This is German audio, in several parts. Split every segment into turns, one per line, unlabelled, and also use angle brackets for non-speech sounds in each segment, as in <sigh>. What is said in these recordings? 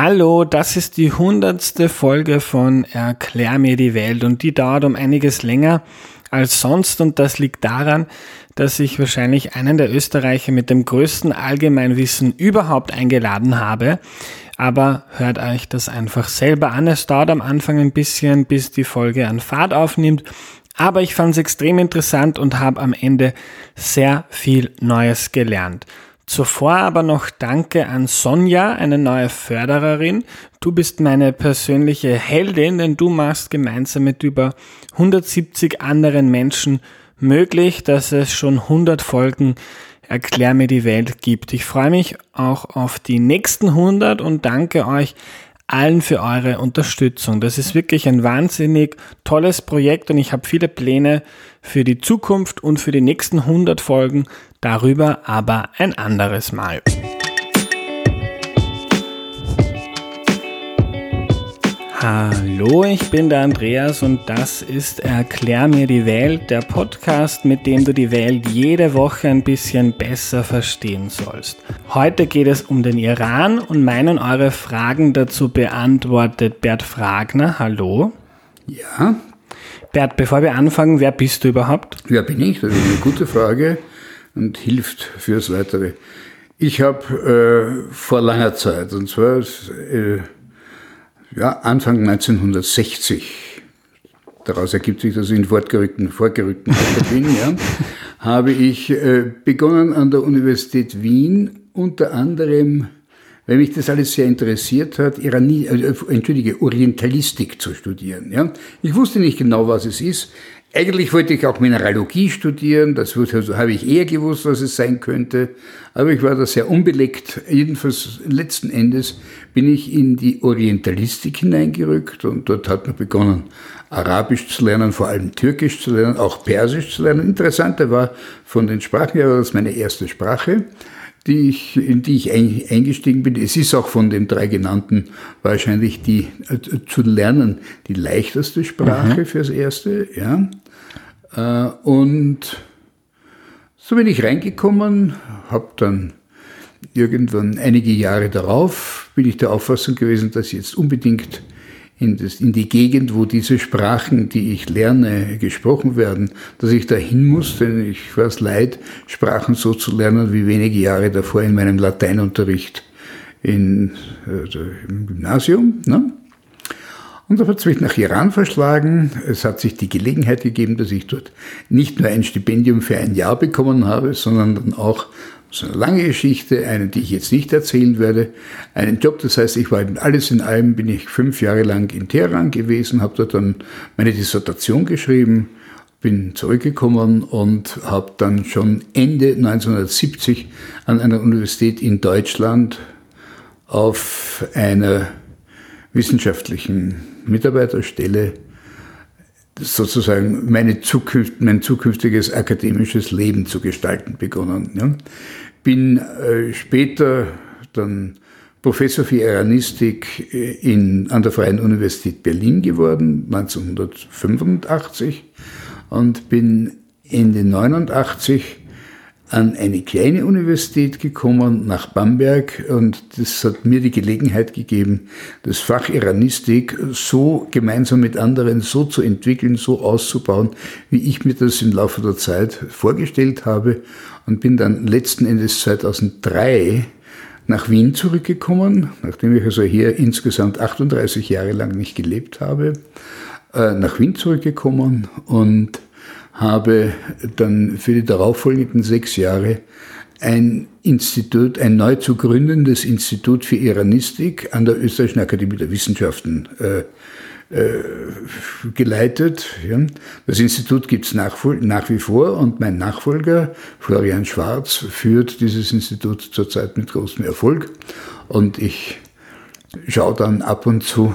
Hallo, das ist die hundertste Folge von Erklär mir die Welt und die dauert um einiges länger als sonst und das liegt daran, dass ich wahrscheinlich einen der Österreicher mit dem größten Allgemeinwissen überhaupt eingeladen habe. Aber hört euch das einfach selber an. Es dauert am Anfang ein bisschen, bis die Folge an Fahrt aufnimmt. Aber ich fand es extrem interessant und habe am Ende sehr viel Neues gelernt. Zuvor aber noch Danke an Sonja, eine neue Fördererin. Du bist meine persönliche Heldin, denn du machst gemeinsam mit über 170 anderen Menschen möglich, dass es schon 100 Folgen Erklär mir die Welt gibt. Ich freue mich auch auf die nächsten 100 und danke euch allen für eure Unterstützung. Das ist wirklich ein wahnsinnig tolles Projekt und ich habe viele Pläne für die Zukunft und für die nächsten 100 Folgen, darüber aber ein anderes Mal. Hallo, ich bin der Andreas und das ist Erklär mir die Welt, der Podcast, mit dem du die Welt jede Woche ein bisschen besser verstehen sollst. Heute geht es um den Iran und meinen eure Fragen dazu beantwortet Bert Fragner. Hallo.
Ja.
Bert, bevor wir anfangen, wer bist du überhaupt?
Wer bin ich? Das ist eine gute Frage und hilft fürs Weitere. Ich habe äh, vor langer Zeit, und zwar äh, ja, Anfang 1960, daraus ergibt sich, dass ich in fortgerückten, vorgerückten Alter bin, ja, <laughs> habe ich äh, begonnen an der Universität Wien unter anderem, weil mich das alles sehr interessiert hat, Irani, äh, entschuldige, Orientalistik zu studieren. Ja. Ich wusste nicht genau, was es ist. Eigentlich wollte ich auch Mineralogie studieren, das habe ich eher gewusst, was es sein könnte, aber ich war da sehr unbeleckt. Jedenfalls letzten Endes bin ich in die Orientalistik hineingerückt und dort hat man begonnen, Arabisch zu lernen, vor allem Türkisch zu lernen, auch Persisch zu lernen. Interessanter war von den Sprachen her, war das meine erste Sprache die ich, in die ich eingestiegen bin. Es ist auch von den drei genannten wahrscheinlich die äh, zu lernen die leichteste Sprache mhm. fürs Erste. Ja. Äh, und so bin ich reingekommen, habe dann irgendwann einige Jahre darauf, bin ich der Auffassung gewesen, dass ich jetzt unbedingt in, das, in die Gegend, wo diese Sprachen, die ich lerne, gesprochen werden, dass ich da hin muss, denn ich war es leid, Sprachen so zu lernen wie wenige Jahre davor in meinem Lateinunterricht in, also im Gymnasium. Ne? Und da hat es mich nach Iran verschlagen. Es hat sich die Gelegenheit gegeben, dass ich dort nicht nur ein Stipendium für ein Jahr bekommen habe, sondern dann auch so eine lange Geschichte, eine, die ich jetzt nicht erzählen werde, einen Job. Das heißt, ich war alles in allem, bin ich fünf Jahre lang in Teheran gewesen, habe dort dann meine Dissertation geschrieben, bin zurückgekommen und habe dann schon Ende 1970 an einer Universität in Deutschland auf einer wissenschaftlichen Mitarbeiterstelle sozusagen meine Zukunft, mein zukünftiges akademisches Leben zu gestalten begonnen. Ja. Bin äh, später dann Professor für Iranistik äh, in, an der Freien Universität Berlin geworden, 1985, und bin Ende 89 an eine kleine Universität gekommen, nach Bamberg, und das hat mir die Gelegenheit gegeben, das Fach Iranistik so gemeinsam mit anderen so zu entwickeln, so auszubauen, wie ich mir das im Laufe der Zeit vorgestellt habe, und bin dann letzten Endes 2003 nach Wien zurückgekommen, nachdem ich also hier insgesamt 38 Jahre lang nicht gelebt habe, äh, nach Wien zurückgekommen und habe dann für die darauffolgenden sechs Jahre ein Institut, ein neu zu gründendes Institut für Iranistik an der Österreichischen Akademie der Wissenschaften äh, äh, geleitet. Ja. Das Institut gibt es nach, nach wie vor und mein Nachfolger, Florian Schwarz, führt dieses Institut zurzeit mit großem Erfolg. Und ich schaue dann ab und zu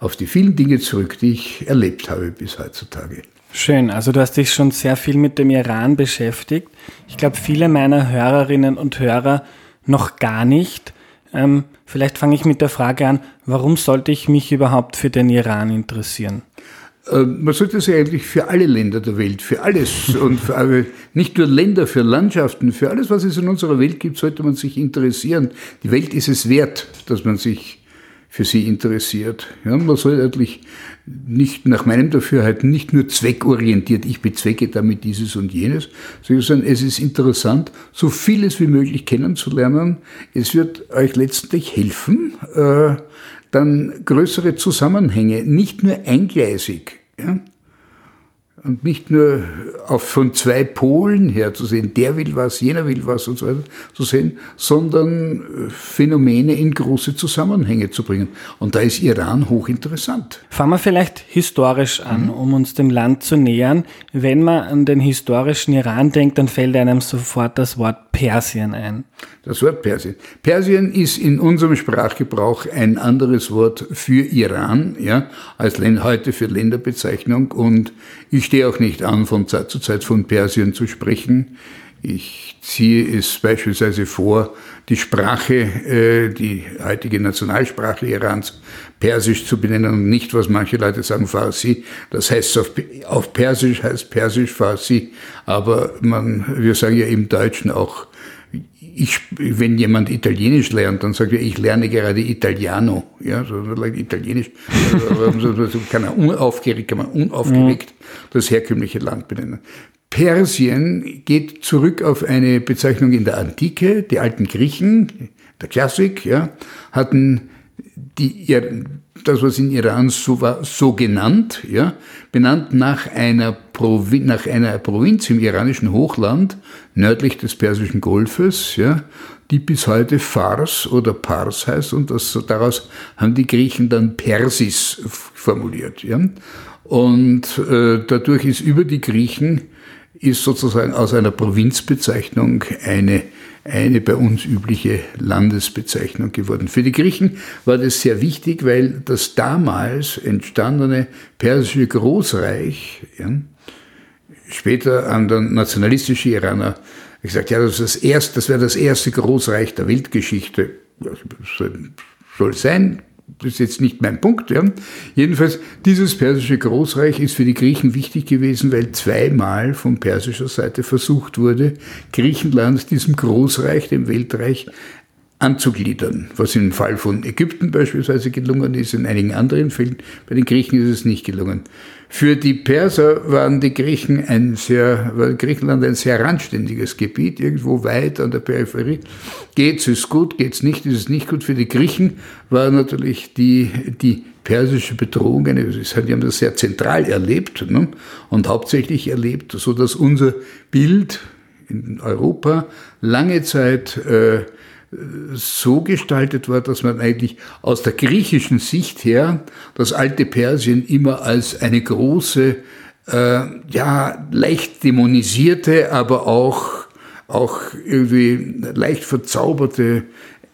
auf die vielen Dinge zurück, die ich erlebt habe bis heutzutage.
Schön, also du hast dich schon sehr viel mit dem Iran beschäftigt. Ich glaube, viele meiner Hörerinnen und Hörer noch gar nicht. Ähm, vielleicht fange ich mit der Frage an, warum sollte ich mich überhaupt für den Iran interessieren?
Ähm, man sollte sich eigentlich für alle Länder der Welt, für alles <laughs> und für, nicht nur Länder, für Landschaften, für alles, was es in unserer Welt gibt, sollte man sich interessieren. Die Welt ist es wert, dass man sich für sie interessiert. Ja, man soll natürlich nicht nach meinem Dafürhalten nicht nur zweckorientiert, ich bezwecke damit dieses und jenes, sondern es ist interessant, so vieles wie möglich kennenzulernen. Es wird euch letztlich helfen, äh, dann größere Zusammenhänge, nicht nur eingleisig, ja, und nicht nur auf, von zwei Polen her zu sehen, der will was, jener will was und so weiter zu sehen, sondern äh, Phänomene in große Zusammenhänge zu bringen. Und da ist Iran hochinteressant.
Fangen wir vielleicht historisch an, mhm. um uns dem Land zu nähern. Wenn man an den historischen Iran denkt, dann fällt einem sofort das Wort Persien ein.
Das Wort Persien. Persien ist in unserem Sprachgebrauch ein anderes Wort für Iran, ja, als heute für Länderbezeichnung. Und ich stehe auch nicht an, von Zeit zu Zeit von Persien zu sprechen. Ich ziehe es beispielsweise vor, die Sprache, äh, die heutige Nationalsprache Irans, Persisch zu benennen und nicht, was manche Leute sagen, Farsi. Das heißt, auf, auf Persisch heißt Persisch Farsi, aber man, wir sagen ja im Deutschen auch ich, wenn jemand Italienisch lernt, dann sagt er, ich lerne gerade Italiano, ja, so Italienisch, so kann er unaufgeregt, kann man unaufgeregt das herkömmliche Land benennen. Persien geht zurück auf eine Bezeichnung in der Antike. Die alten Griechen, der Klassik, ja, hatten die, das, was in Iran so war, so genannt, ja, benannt nach einer, Provi nach einer Provinz im iranischen Hochland, nördlich des Persischen Golfes, ja, die bis heute Fars oder Pars heißt und das, daraus haben die Griechen dann Persis formuliert. Ja. Und äh, dadurch ist über die Griechen ist sozusagen aus einer Provinzbezeichnung eine eine bei uns übliche Landesbezeichnung geworden. Für die Griechen war das sehr wichtig, weil das damals entstandene persische Großreich, ja, später an der nationalistische Iraner gesagt, ja, das, das, erste, das wäre das erste Großreich der Weltgeschichte. Soll sein, das ist jetzt nicht mein Punkt. Ja. Jedenfalls, dieses persische Großreich ist für die Griechen wichtig gewesen, weil zweimal von persischer Seite versucht wurde, Griechenland diesem Großreich, dem Weltreich, anzugliedern, was im Fall von Ägypten beispielsweise gelungen ist, in einigen anderen Fällen, bei den Griechen ist es nicht gelungen. Für die Perser waren die Griechen ein sehr, war Griechenland ein sehr randständiges Gebiet, irgendwo weit an der Peripherie. Geht's, ist gut, geht's nicht, ist es nicht gut. Für die Griechen war natürlich die, die persische Bedrohung, eine, die haben das sehr zentral erlebt ne? und hauptsächlich erlebt, so dass unser Bild in Europa lange Zeit äh, so gestaltet war, dass man eigentlich aus der griechischen Sicht her das alte Persien immer als eine große, äh, ja, leicht dämonisierte, aber auch, auch irgendwie leicht verzauberte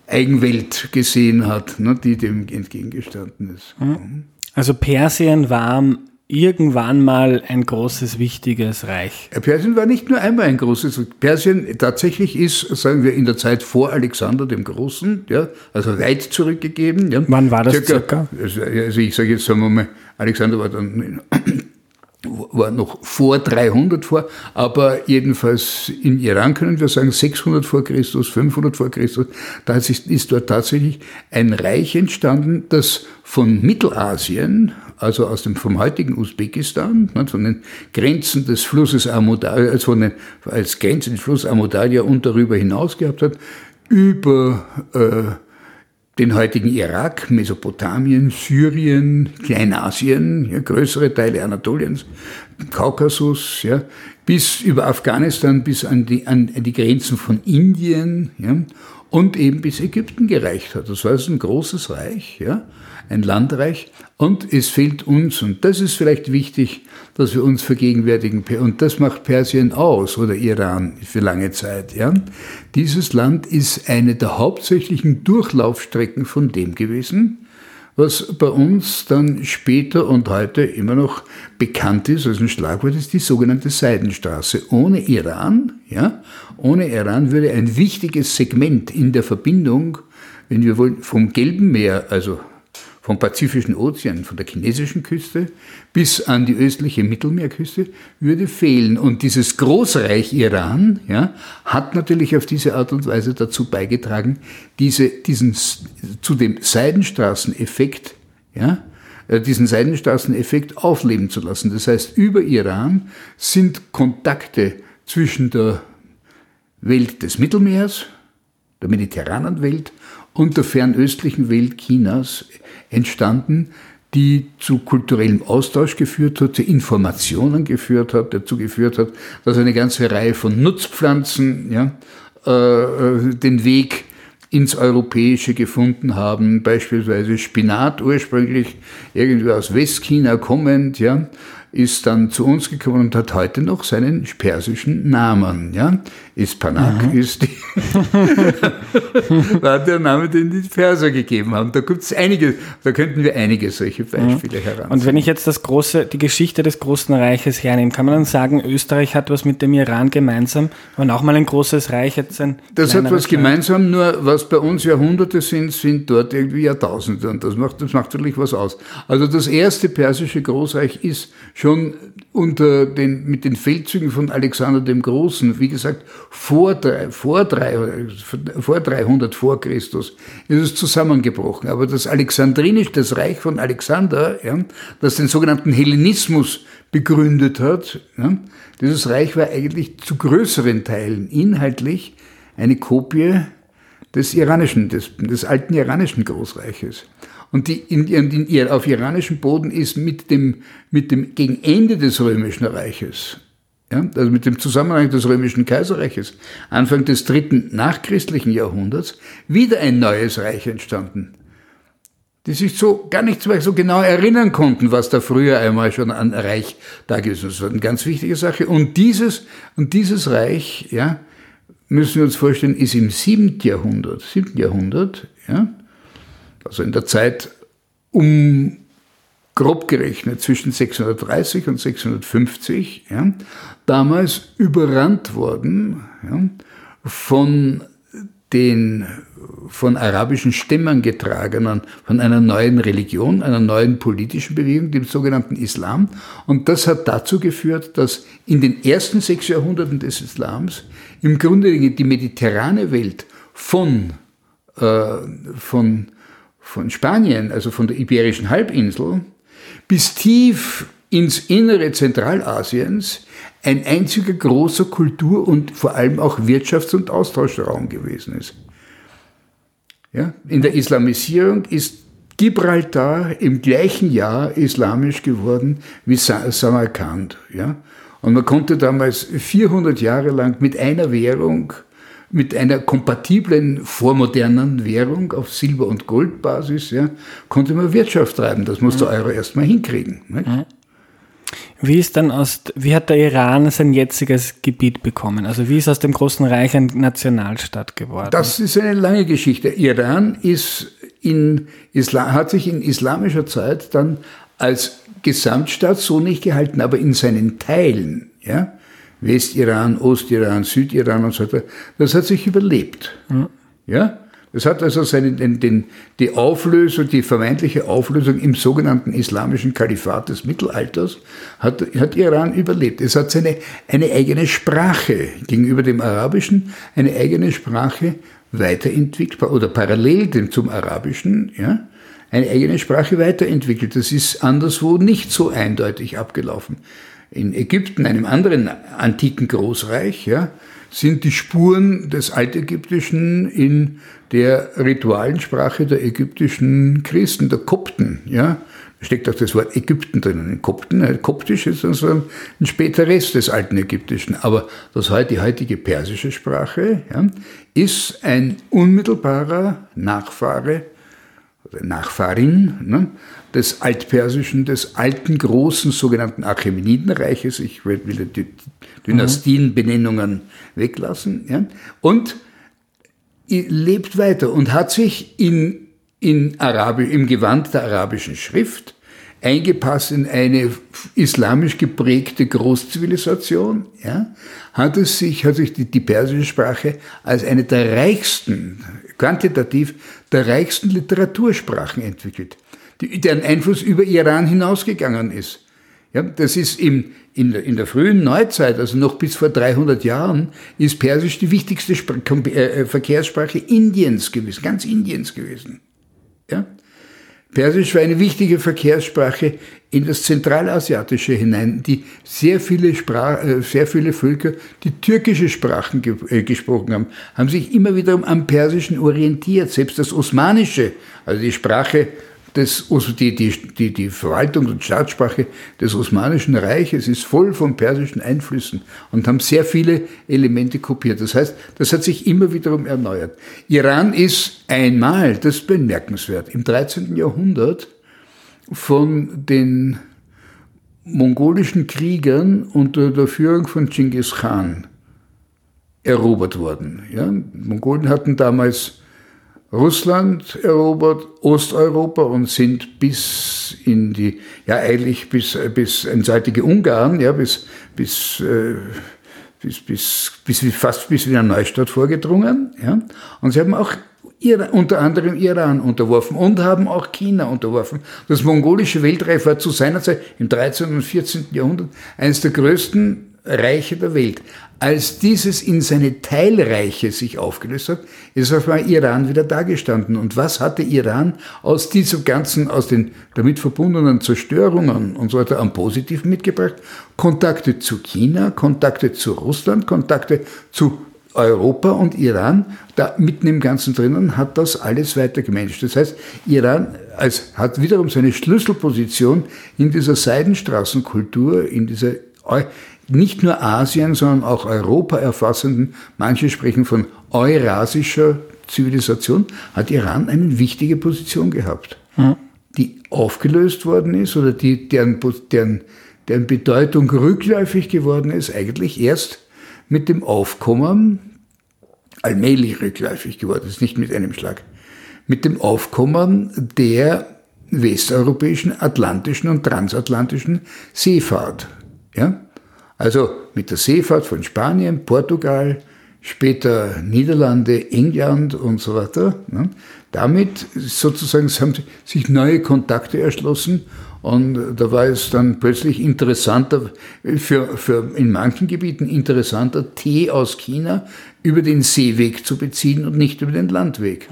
Eigenwelt gesehen hat, ne, die dem entgegengestanden ist.
Mhm. Also Persien war irgendwann mal ein großes, wichtiges Reich.
Persien war nicht nur einmal ein großes. Persien tatsächlich ist, sagen wir, in der Zeit vor Alexander dem Großen, ja, also weit zurückgegeben. Ja.
Wann war das circa? circa?
Also, also ich sage jetzt, sagen wir mal, Alexander war dann <clears throat> war noch vor 300 vor, aber jedenfalls in Iran können wir sagen 600 vor Christus, 500 vor Christus. Da ist, ist dort tatsächlich ein Reich entstanden, das von Mittelasien also aus dem, vom heutigen Usbekistan, ne, von den Grenzen des Flusses Amudarja, also von den, als Grenze den Fluss Amudarja und darüber hinaus gehabt hat, über äh, den heutigen Irak, Mesopotamien, Syrien, Kleinasien, ja, größere Teile Anatoliens, Kaukasus, ja, bis über Afghanistan, bis an die, an die Grenzen von Indien ja, und eben bis Ägypten gereicht hat. Das war also ein großes Reich. Ja ein Landreich. Und es fehlt uns, und das ist vielleicht wichtig, dass wir uns vergegenwärtigen, und das macht Persien aus oder Iran für lange Zeit. Ja? Dieses Land ist eine der hauptsächlichen Durchlaufstrecken von dem gewesen, was bei uns dann später und heute immer noch bekannt ist als ein Schlagwort, ist die sogenannte Seidenstraße. Ohne Iran, ja, ohne Iran würde ein wichtiges Segment in der Verbindung, wenn wir wollen, vom Gelben Meer, also vom Pazifischen Ozean, von der chinesischen Küste bis an die östliche Mittelmeerküste, würde fehlen. Und dieses Großreich Iran ja, hat natürlich auf diese Art und Weise dazu beigetragen, diese, diesen, zu dem Seidenstraßeneffekt, ja, äh, diesen Seidenstraßeneffekt aufleben zu lassen. Das heißt, über Iran sind Kontakte zwischen der Welt des Mittelmeers, der mediterranen Welt und der fernöstlichen Welt Chinas entstanden, die zu kulturellem Austausch geführt hat, zu Informationen geführt hat, dazu geführt hat, dass eine ganze Reihe von Nutzpflanzen ja, äh, den Weg ins Europäische gefunden haben, beispielsweise Spinat ursprünglich irgendwie aus Westchina kommend, ja, ist dann zu uns gekommen und hat heute noch seinen persischen Namen. Ja? Ispanak mhm. ist die <laughs> war der Name, den die Perser gegeben haben. Da gibt es einige, da könnten wir einige solche Beispiele mhm. heranziehen.
Und wenn ich jetzt das große, die Geschichte des Großen Reiches hernehme, kann man dann sagen, Österreich hat was mit dem Iran gemeinsam, waren auch mal ein großes Reich, jetzt ein
Das hat was Land. gemeinsam, nur was bei uns Jahrhunderte sind, sind dort irgendwie Jahrtausende und das macht, das macht natürlich was aus. Also das erste persische Großreich ist schon unter den, mit den Feldzügen von Alexander dem Großen, wie gesagt, vor, vor, vor 300 vor Christus, ist es zusammengebrochen. Aber das Alexandrinisch, das Reich von Alexander, ja, das den sogenannten Hellenismus begründet hat, ja, dieses Reich war eigentlich zu größeren Teilen inhaltlich eine Kopie des iranischen, des, des alten iranischen Großreiches. Und die in, in, in, auf iranischem Boden ist mit dem, mit dem gegen Ende des Römischen Reiches, ja, also mit dem Zusammenhang des Römischen Kaiserreiches, Anfang des dritten nachchristlichen Jahrhunderts, wieder ein neues Reich entstanden die sich so gar nicht so genau erinnern konnten, was da früher einmal schon an Reich da gewesen ist. Das war eine ganz wichtige Sache. Und dieses, und dieses Reich, ja, müssen wir uns vorstellen, ist im siebten Jahrhundert, siebten Jahrhundert, ja, also in der Zeit um grob gerechnet zwischen 630 und 650, ja, damals überrannt worden ja, von den von arabischen Stämmen getragenen, von einer neuen Religion, einer neuen politischen Bewegung, dem sogenannten Islam. Und das hat dazu geführt, dass in den ersten sechs Jahrhunderten des Islams im Grunde die mediterrane Welt von, äh, von von Spanien, also von der Iberischen Halbinsel, bis tief ins Innere Zentralasiens ein einziger großer Kultur- und vor allem auch Wirtschafts- und Austauschraum gewesen ist. Ja, in der Islamisierung ist Gibraltar im gleichen Jahr islamisch geworden wie Samarkand. Ja? Und man konnte damals 400 Jahre lang mit einer Währung mit einer kompatiblen vormodernen Währung auf Silber- und Goldbasis ja, konnte man Wirtschaft treiben. Das musste mhm. Euro erstmal hinkriegen. Mhm.
Wie ist dann aus, wie hat der Iran sein jetziges Gebiet bekommen? Also wie ist aus dem großen Reich ein Nationalstaat geworden?
Das ist eine lange Geschichte. Iran ist in Islam, hat sich in islamischer Zeit dann als Gesamtstaat so nicht gehalten, aber in seinen Teilen, ja, Westiran, Ostiran, Südiran und so weiter, das hat sich überlebt. Mhm. Ja? Das hat also seine, den, den, die Auflösung, die vermeintliche Auflösung im sogenannten islamischen Kalifat des Mittelalters, hat, hat Iran überlebt. Es hat seine, eine eigene Sprache gegenüber dem Arabischen, eine eigene Sprache weiterentwickelt, oder parallel dem, zum Arabischen, ja, eine eigene Sprache weiterentwickelt. Das ist anderswo nicht so eindeutig abgelaufen in Ägypten, einem anderen antiken Großreich, ja, sind die Spuren des Altägyptischen in der Ritualensprache der ägyptischen Christen, der Kopten. Ja. Da steckt auch das Wort Ägypten drin. Kopten, äh, Koptisch ist also ein später Rest des alten Ägyptischen. Aber das, die heutige persische Sprache ja, ist ein unmittelbarer Nachfahre oder Nachfahrin ne, des Altpersischen, des alten großen sogenannten Achämenidenreiches. Ich will die Dynastienbenennungen weglassen. Ja, und lebt weiter und hat sich in, in Arabi, im Gewand der arabischen Schrift eingepasst in eine islamisch geprägte Großzivilisation, ja, hat es sich, hat sich die, die persische Sprache als eine der reichsten, quantitativ der reichsten Literatursprachen entwickelt. Deren Einfluss über Iran hinausgegangen ist. Ja, das ist im, in, der, in der frühen Neuzeit, also noch bis vor 300 Jahren, ist Persisch die wichtigste Spr äh, äh, Verkehrssprache Indiens gewesen, ganz Indiens gewesen. Ja? Persisch war eine wichtige Verkehrssprache in das Zentralasiatische hinein, die sehr viele, Sprach, äh, sehr viele Völker, die türkische Sprachen ge äh, gesprochen haben, haben sich immer wieder am Persischen orientiert. Selbst das Osmanische, also die Sprache also die, die, die, die Verwaltung und Staatssprache des Osmanischen Reiches ist voll von persischen Einflüssen und haben sehr viele Elemente kopiert. Das heißt, das hat sich immer wiederum erneuert. Iran ist einmal, das ist bemerkenswert, im 13. Jahrhundert von den mongolischen Kriegern unter der Führung von Genghis Khan erobert worden. Ja, Mongolen hatten damals Russland erobert, Osteuropa und sind bis in die, ja eigentlich bis, bis einseitige Ungarn, ja, bis, bis, äh, bis, bis, bis, fast bis in der Neustadt vorgedrungen. Ja. Und sie haben auch unter anderem Iran unterworfen und haben auch China unterworfen. Das mongolische Weltreich war zu seiner Zeit im 13. und 14. Jahrhundert eines der größten Reiche der Welt. Als dieses in seine Teilreiche sich aufgelöst hat, ist auf einmal Iran wieder dagestanden. Und was hatte Iran aus diesem ganzen, aus den damit verbundenen Zerstörungen und so weiter am Positiven mitgebracht? Kontakte zu China, Kontakte zu Russland, Kontakte zu Europa und Iran, da mitten im Ganzen drinnen, hat das alles weiter gemanagt. Das heißt, Iran als, hat wiederum seine Schlüsselposition in dieser Seidenstraßenkultur, in dieser nicht nur Asien, sondern auch Europa erfassenden, manche sprechen von eurasischer Zivilisation, hat Iran eine wichtige Position gehabt, mhm. die aufgelöst worden ist oder die, deren, deren, deren Bedeutung rückläufig geworden ist, eigentlich erst mit dem Aufkommen, allmählich rückläufig geworden ist, nicht mit einem Schlag, mit dem Aufkommen der westeuropäischen, atlantischen und transatlantischen Seefahrt. Ja? Also mit der Seefahrt von Spanien, Portugal, später Niederlande, England und so weiter. Ne? Damit sozusagen haben sich neue Kontakte erschlossen und da war es dann plötzlich interessanter, für, für in manchen Gebieten interessanter, Tee aus China über den Seeweg zu beziehen und nicht über den Landweg.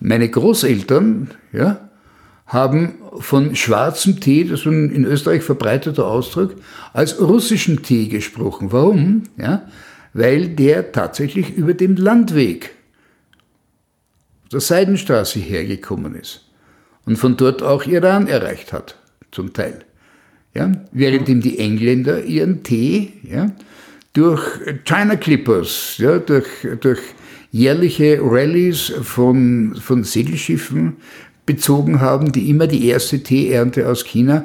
Meine Großeltern, ja, haben von schwarzem Tee, das ist ein in Österreich verbreiteter Ausdruck, als russischen Tee gesprochen. Warum? Ja, weil der tatsächlich über den Landweg der Seidenstraße hergekommen ist und von dort auch Iran erreicht hat, zum Teil. Ja, währenddem die Engländer ihren Tee ja, durch China Clippers, ja, durch, durch jährliche Rallyes von, von Segelschiffen bezogen haben, die immer die erste Teeernte aus China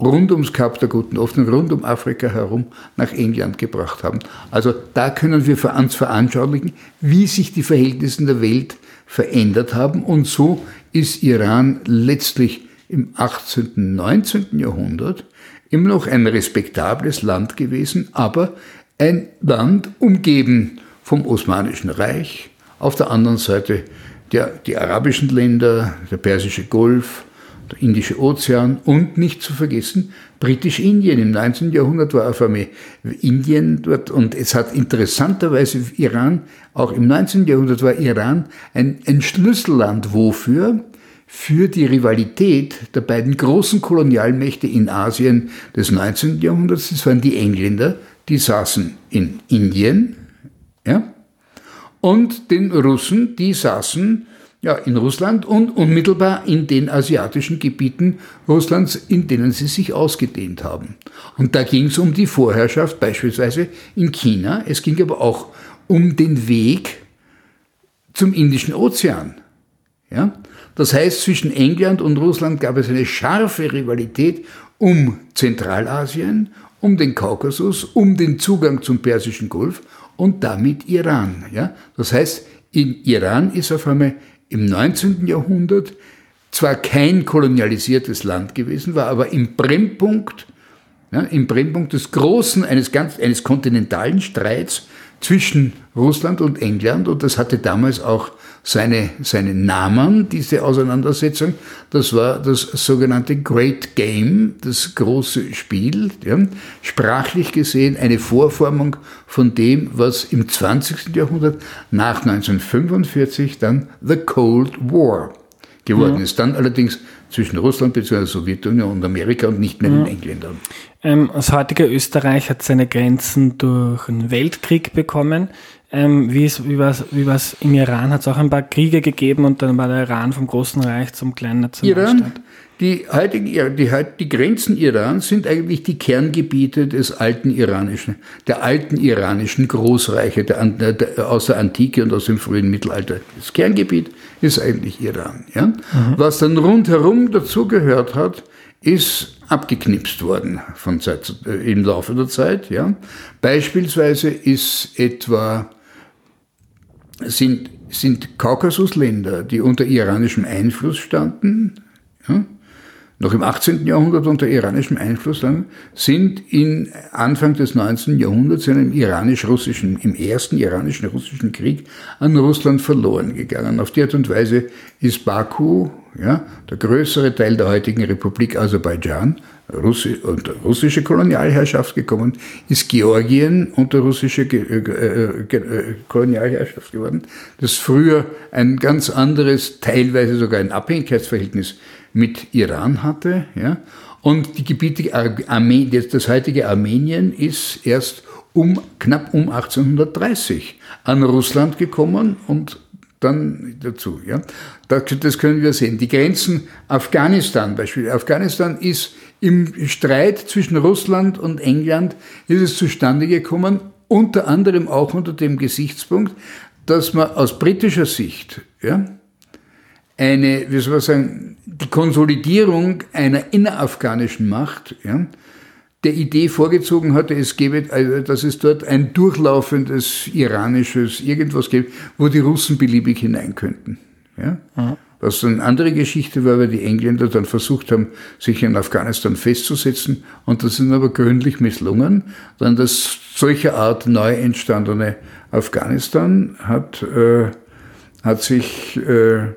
rund ums Kap der Guten Hoffnung, rund um Afrika herum nach England gebracht haben. Also da können wir uns veranschaulichen, wie sich die Verhältnisse in der Welt verändert haben. Und so ist Iran letztlich im 18., 19. Jahrhundert immer noch ein respektables Land gewesen, aber ein Land umgeben vom Osmanischen Reich, auf der anderen Seite der, die arabischen Länder, der Persische Golf, der Indische Ozean und nicht zu vergessen Britisch-Indien. Im 19. Jahrhundert war auf einmal Indien dort und es hat interessanterweise Iran, auch im 19. Jahrhundert war Iran ein, ein Schlüsselland. Wofür? Für die Rivalität der beiden großen Kolonialmächte in Asien des 19. Jahrhunderts. Das waren die Engländer, die saßen in Indien, ja, und den Russen, die saßen ja, in Russland und unmittelbar in den asiatischen Gebieten Russlands, in denen sie sich ausgedehnt haben. Und da ging es um die Vorherrschaft beispielsweise in China. Es ging aber auch um den Weg zum Indischen Ozean. Ja? Das heißt, zwischen England und Russland gab es eine scharfe Rivalität um Zentralasien, um den Kaukasus, um den Zugang zum Persischen Golf und damit Iran. Ja? Das heißt, in Iran ist auf einmal im 19. Jahrhundert zwar kein kolonialisiertes Land gewesen, war aber im Brennpunkt, ja, im Brennpunkt des großen, eines, ganz, eines kontinentalen Streits zwischen Russland und England und das hatte damals auch seine, seinen Namen, diese Auseinandersetzung. Das war das sogenannte Great Game, das große Spiel, ja, sprachlich gesehen eine Vorformung von dem, was im 20. Jahrhundert nach 1945 dann The Cold War geworden ja. ist. Dann allerdings zwischen Russland bzw. Sowjetunion und Amerika und nicht mehr ja. den Engländern.
Ähm, das heutige Österreich hat seine Grenzen durch einen Weltkrieg bekommen. Ähm, wie, ist, wie war es wie im Iran? Hat es auch ein paar Kriege gegeben und dann war der Iran vom großen Reich zum kleinen Nationalstaat?
Iran, die, heutigen, die, die Grenzen Irans sind eigentlich die Kerngebiete des alten iranischen, der alten iranischen Großreiche der, der, aus der Antike und aus dem frühen Mittelalter. Das Kerngebiet ist eigentlich Iran. Ja? Mhm. Was dann rundherum dazugehört hat, ist abgeknipst worden von Zeit, äh, im Laufe der Zeit. Ja? Beispielsweise ist etwa sind, sind Kaukasusländer, die unter iranischem Einfluss standen, ja, noch im 18. Jahrhundert unter iranischem Einfluss dann, sind in Anfang des 19. Jahrhunderts in einem iranisch-russischen, im ersten iranischen-russischen Krieg an Russland verloren gegangen. Auf die Art und Weise ist Baku, ja, der größere Teil der heutigen Republik Aserbaidschan, Russi unter russische Kolonialherrschaft gekommen, ist Georgien unter russische Ge äh, Ge äh, Kolonialherrschaft geworden, das früher ein ganz anderes, teilweise sogar ein Abhängigkeitsverhältnis mit Iran hatte. Ja? Und die Gebiete, Arme das heutige Armenien ist erst um, knapp um 1830 an Russland gekommen und dann dazu. Ja? Das können wir sehen. Die Grenzen Afghanistan beispielsweise. Afghanistan ist im Streit zwischen Russland und England ist es zustande gekommen, unter anderem auch unter dem Gesichtspunkt, dass man aus britischer Sicht ja, eine, wie soll man sagen, die Konsolidierung einer innerafghanischen Macht ja, der Idee vorgezogen hatte, es gäbe, also, dass es dort ein durchlaufendes iranisches irgendwas gibt, wo die Russen beliebig hinein könnten. Ja? Mhm. Was eine andere Geschichte war, weil die Engländer dann versucht haben, sich in Afghanistan festzusetzen und das ist aber gründlich misslungen. Dann das solche Art neu entstandene Afghanistan hat, äh, hat sich äh,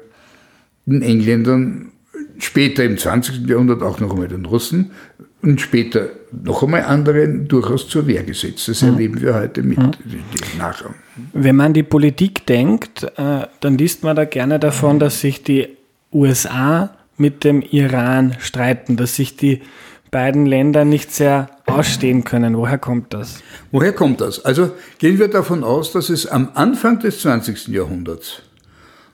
den Engländern später im 20. Jahrhundert auch noch einmal den Russen und später noch einmal anderen durchaus zur Wehr gesetzt. Das mhm. erleben wir heute mit mhm. nachher.
Wenn man die Politik denkt, äh, dann liest man da gerne davon, dass sich die USA mit dem Iran streiten, dass sich die beiden Länder nicht sehr ausstehen können. Woher kommt das?
Woher kommt das? Also gehen wir davon aus, dass es am Anfang des 20. Jahrhunderts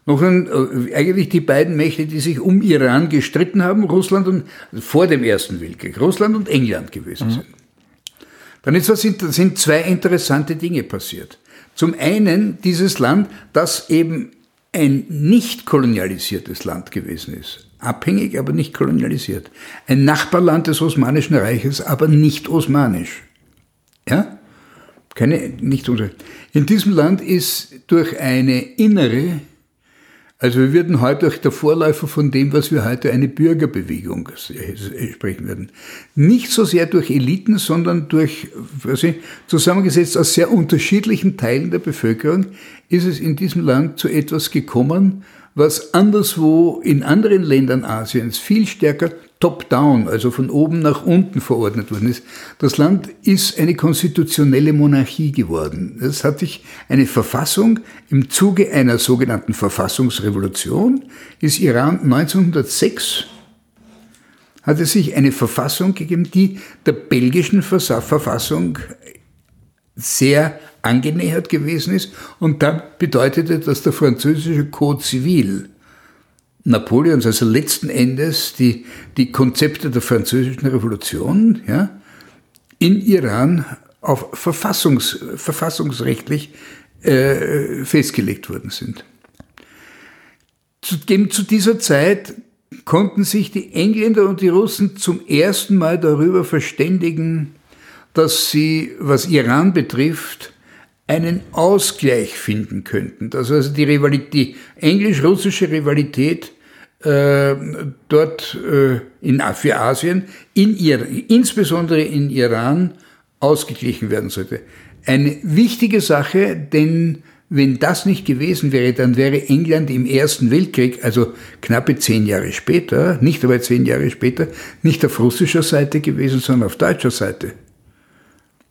noch ein, äh, eigentlich die beiden Mächte, die sich um Iran gestritten haben, Russland und vor dem Ersten Weltkrieg, Russland und England gewesen mhm. sind. Dann ist sind, sind zwei interessante Dinge passiert. Zum einen dieses Land, das eben ein nicht kolonialisiertes Land gewesen ist. Abhängig, aber nicht kolonialisiert. Ein Nachbarland des Osmanischen Reiches, aber nicht osmanisch. Ja? Keine, nicht In diesem Land ist durch eine innere also wir würden heute der Vorläufer von dem, was wir heute eine Bürgerbewegung sprechen würden. Nicht so sehr durch Eliten, sondern durch, was ich, zusammengesetzt aus sehr unterschiedlichen Teilen der Bevölkerung, ist es in diesem Land zu etwas gekommen, was anderswo in anderen Ländern Asiens viel stärker top-down, also von oben nach unten verordnet worden ist. Das Land ist eine konstitutionelle Monarchie geworden. Es hat sich eine Verfassung im Zuge einer sogenannten Verfassungsrevolution ist Iran 1906 hat es sich eine Verfassung gegeben, die der belgischen Verfassung sehr angenähert gewesen ist und dann bedeutete, dass der französische Code Civil Napoleons, also letzten Endes die, die Konzepte der französischen Revolution ja, in Iran auf Verfassungs, verfassungsrechtlich äh, festgelegt worden sind. Zudem zu dieser Zeit konnten sich die Engländer und die Russen zum ersten Mal darüber verständigen, dass sie, was Iran betrifft, einen Ausgleich finden könnten. Dass also die, die englisch-russische Rivalität äh, dort äh, in, für Asien, in ihr, insbesondere in Iran, ausgeglichen werden sollte. eine wichtige Sache, denn wenn das nicht gewesen wäre, dann wäre England im Ersten Weltkrieg, also knappe zehn Jahre später, nicht aber zehn Jahre später, nicht auf russischer Seite gewesen, sondern auf deutscher Seite.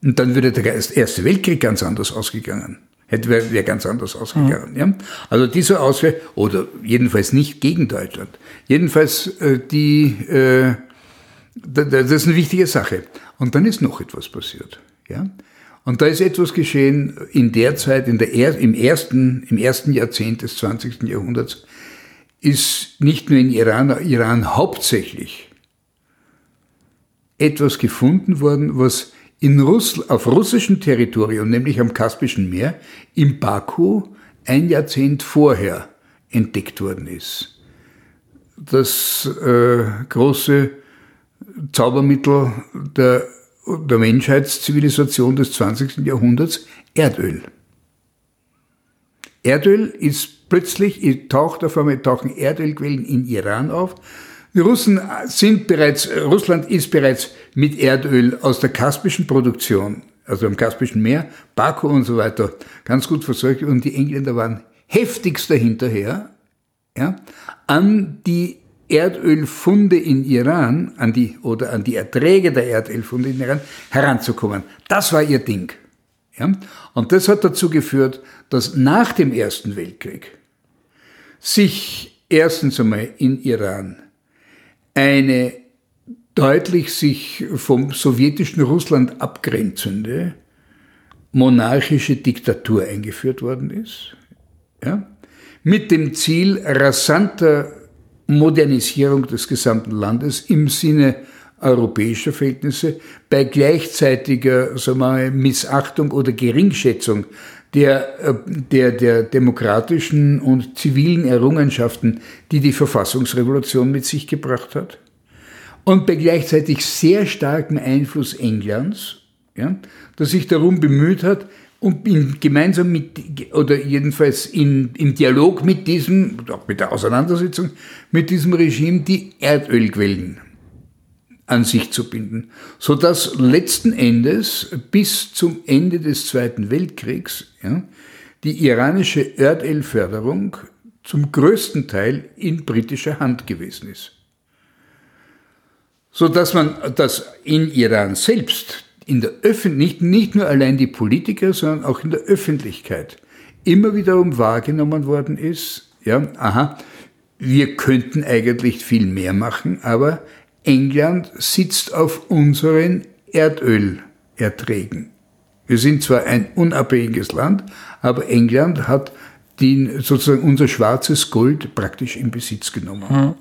Und dann würde der Erste Weltkrieg ganz anders ausgegangen. Hätte wäre wär ganz anders ausgegangen. Mhm. Ja? Also dieser Auswehr, oder jedenfalls nicht gegen Deutschland. Jedenfalls äh, die, äh, das ist eine wichtige Sache. Und dann ist noch etwas passiert. Ja? Und da ist etwas geschehen in der Zeit, in der er, im, ersten, im ersten Jahrzehnt des 20. Jahrhunderts, ist nicht nur in Iran, Iran hauptsächlich etwas gefunden worden, was in Russl auf russischem Territorium, nämlich am Kaspischen Meer, im Baku ein Jahrzehnt vorher entdeckt worden ist. Das äh, große Zaubermittel der der Menschheitszivilisation des 20. Jahrhunderts Erdöl. Erdöl ist plötzlich, taucht auf einmal, tauchen Erdölquellen in Iran auf. Die Russen sind bereits, Russland ist bereits mit Erdöl aus der kaspischen Produktion, also am Kaspischen Meer, Baku und so weiter, ganz gut versorgt und die Engländer waren heftigst dahinterher, ja, an die Erdölfunde in Iran, an die, oder an die Erträge der Erdölfunde in Iran heranzukommen. Das war ihr Ding. Ja? Und das hat dazu geführt, dass nach dem Ersten Weltkrieg sich erstens einmal in Iran eine deutlich sich vom sowjetischen Russland abgrenzende monarchische Diktatur eingeführt worden ist, ja, mit dem Ziel rasanter Modernisierung des gesamten Landes im Sinne europäischer Verhältnisse bei gleichzeitiger sagen wir Missachtung oder Geringschätzung der, äh, der, der demokratischen und zivilen Errungenschaften, die die Verfassungsrevolution mit sich gebracht hat. Und bei gleichzeitig sehr starkem Einfluss Englands, ja, das sich darum bemüht hat, und in, gemeinsam mit, oder jedenfalls in, im Dialog mit diesem, auch mit der Auseinandersetzung mit diesem Regime, die Erdölquellen an sich zu binden, so dass letzten Endes bis zum Ende des Zweiten Weltkriegs ja, die iranische Erdölförderung zum größten Teil in britischer Hand gewesen ist. So dass man das in Iran selbst in der Öffentlichkeit, nicht nur allein die Politiker, sondern auch in der Öffentlichkeit immer wiederum wahrgenommen worden ist, ja, aha, wir könnten eigentlich viel mehr machen, aber England sitzt auf unseren Erdölerträgen. Wir sind zwar ein unabhängiges Land, aber England hat die, sozusagen unser schwarzes Gold praktisch in Besitz genommen. Mhm.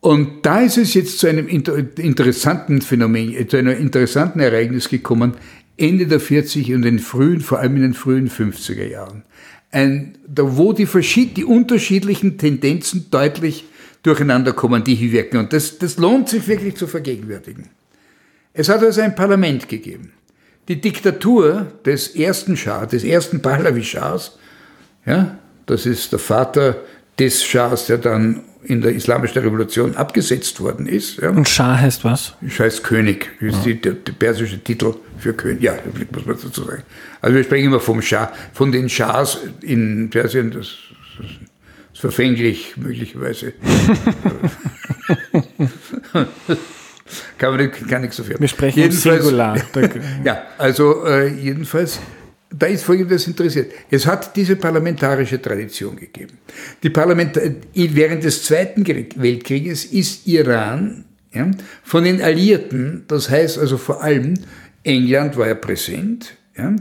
Und da ist es jetzt zu einem interessanten Phänomen, zu einem interessanten Ereignis gekommen, Ende der 40 und den frühen, vor allem in den frühen 50er Jahren. Ein, da wo die, die unterschiedlichen Tendenzen deutlich durcheinander kommen, die hier wirken. Und das, das lohnt sich wirklich zu vergegenwärtigen. Es hat also ein Parlament gegeben. Die Diktatur des ersten Schah, des ersten Pahlavi-Schahs, ja, das ist der Vater des Schahs, der dann in der islamischen Revolution abgesetzt worden ist.
Ja. Und Schah heißt was?
Schah heißt König, ist ja. die, der, der, persische Titel für König. Ja, muss man dazu sagen. Also wir sprechen immer vom Schah, von den Schahs in Persien, das, das verfänglich möglicherweise. <laughs> kann man nicht, kann nichts dafür.
Wir sprechen jedenfalls, Singular. <laughs>
ja, also äh, jedenfalls da ist Folgendes interessiert. Es hat diese parlamentarische Tradition gegeben. Die Parlament während des Zweiten Weltkrieges ist Iran ja, von den Alliierten, das heißt also vor allem England war ja präsent, ja,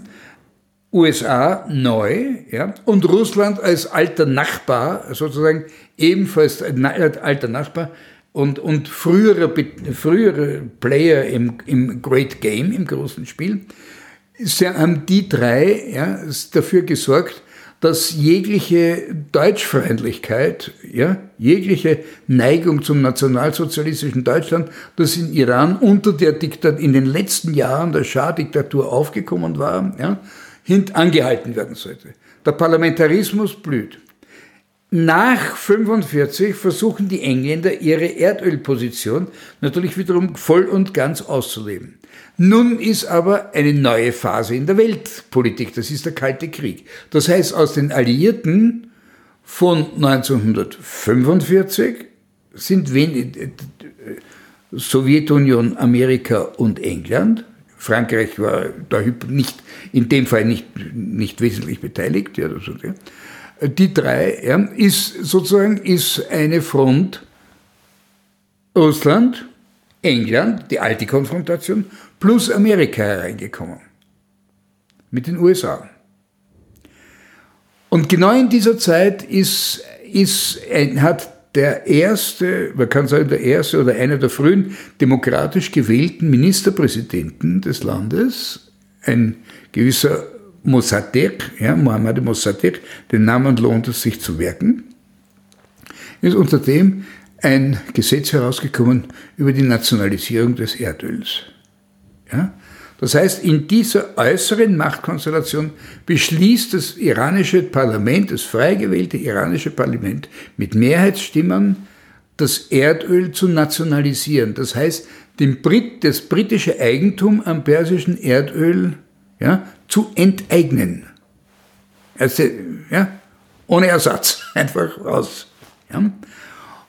USA neu ja, und Russland als alter Nachbar, sozusagen ebenfalls alter Nachbar und, und frühere, frühere Player im, im Great Game, im großen Spiel, haben die drei ja, dafür gesorgt, dass jegliche Deutschfreundlichkeit, ja, jegliche Neigung zum nationalsozialistischen Deutschland, das in Iran unter der Diktat in den letzten Jahren der Schah-Diktatur aufgekommen war, ja, angehalten werden sollte. Der Parlamentarismus blüht. nach 45 versuchen die Engländer ihre Erdölposition natürlich wiederum voll und ganz auszuleben. Nun ist aber eine neue Phase in der Weltpolitik, das ist der Kalte Krieg. Das heißt, aus den Alliierten von 1945 sind wenig, äh, Sowjetunion, Amerika und England. Frankreich war da nicht, in dem Fall nicht, nicht wesentlich beteiligt. Ja, so, ja die drei, ja, ist sozusagen ist eine Front Russland, England, die alte Konfrontation, plus Amerika hereingekommen. Mit den USA. Und genau in dieser Zeit ist, ist, hat der erste, man kann sagen, der erste oder einer der frühen demokratisch gewählten Ministerpräsidenten des Landes, ein gewisser Mossadegh, ja, Mohammed Mossadegh, den Namen lohnt es sich zu werken, ist unter dem ein Gesetz herausgekommen über die Nationalisierung des Erdöls. Ja? Das heißt, in dieser äußeren Machtkonstellation beschließt das iranische Parlament, das frei gewählte iranische Parlament mit Mehrheitsstimmen, das Erdöl zu nationalisieren. Das heißt, Brit, das britische Eigentum am persischen Erdöl ja, zu enteignen. Also, ja, ohne Ersatz, <laughs> einfach raus. Ja.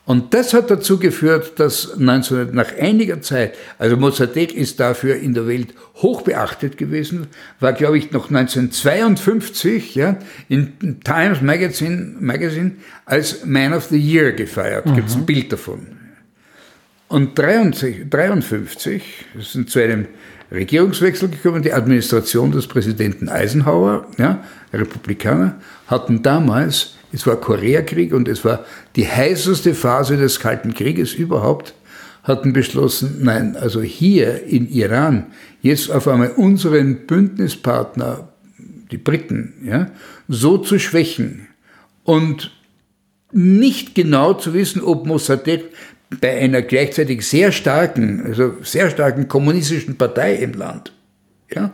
Und das hat dazu geführt, dass 19, nach einiger Zeit, also Mossadegh ist dafür in der Welt hoch beachtet gewesen, war, glaube ich, noch 1952 ja, in Times Magazine, Magazine als Man of the Year gefeiert. Mhm. Gibt es ein Bild davon. Und 1953, das sind zu einem Regierungswechsel gekommen, die Administration des Präsidenten Eisenhower, ja, Republikaner, hatten damals, es war Koreakrieg und es war die heißeste Phase des Kalten Krieges überhaupt, hatten beschlossen, nein, also hier in Iran jetzt auf einmal unseren Bündnispartner, die Briten, ja, so zu schwächen und nicht genau zu wissen, ob Mossadegh bei einer gleichzeitig sehr starken, also sehr starken kommunistischen Partei im Land, ja,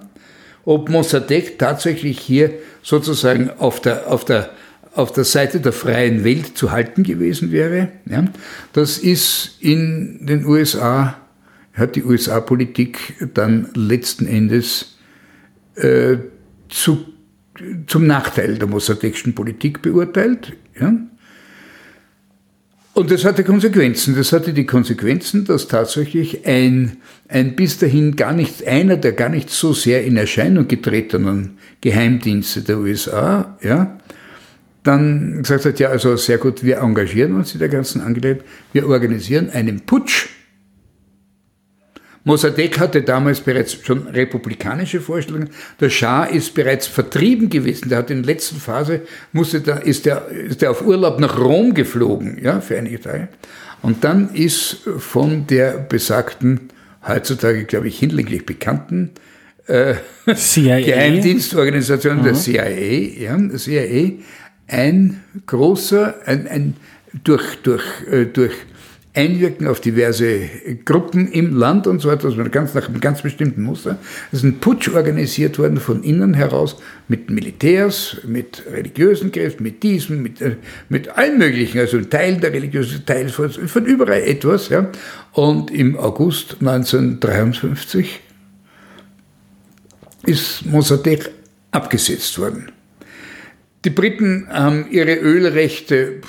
ob Mossadegh tatsächlich hier sozusagen auf der, auf der, auf der Seite der freien Welt zu halten gewesen wäre. Ja, das ist in den USA, hat die USA-Politik dann letzten Endes äh, zu, zum Nachteil der mossadeghschen Politik beurteilt. Ja. Und das hatte Konsequenzen. Das hatte die Konsequenzen, dass tatsächlich ein, ein bis dahin gar nicht, einer der gar nicht so sehr in Erscheinung getretenen Geheimdienste der USA, ja, dann gesagt hat, ja, also sehr gut, wir engagieren uns in der ganzen Angelegenheit, wir organisieren einen Putsch Mossadegh hatte damals bereits schon republikanische Vorstellungen. Der Schah ist bereits vertrieben gewesen. Der hat in der letzten Phase, musste da, ist, der, ist der auf Urlaub nach Rom geflogen, ja, für einige Tage. Und dann ist von der besagten, heutzutage, glaube ich, hinlänglich bekannten äh, <laughs> Geheimdienstorganisation, mhm. der CIA, ja, der CIA, ein großer, ein, ein durch, durch, äh, durch Einwirken auf diverse Gruppen im Land und so weiter, also ganz nach einem ganz bestimmten Muster. Ist ein Putsch organisiert worden von innen heraus mit Militärs, mit religiösen Kräften, mit diesem, mit, äh, mit allen möglichen, also Teilen der religiösen Teils von, von überall etwas. Ja. Und im August 1953 ist Mossadegh abgesetzt worden. Die Briten haben ihre Ölrechte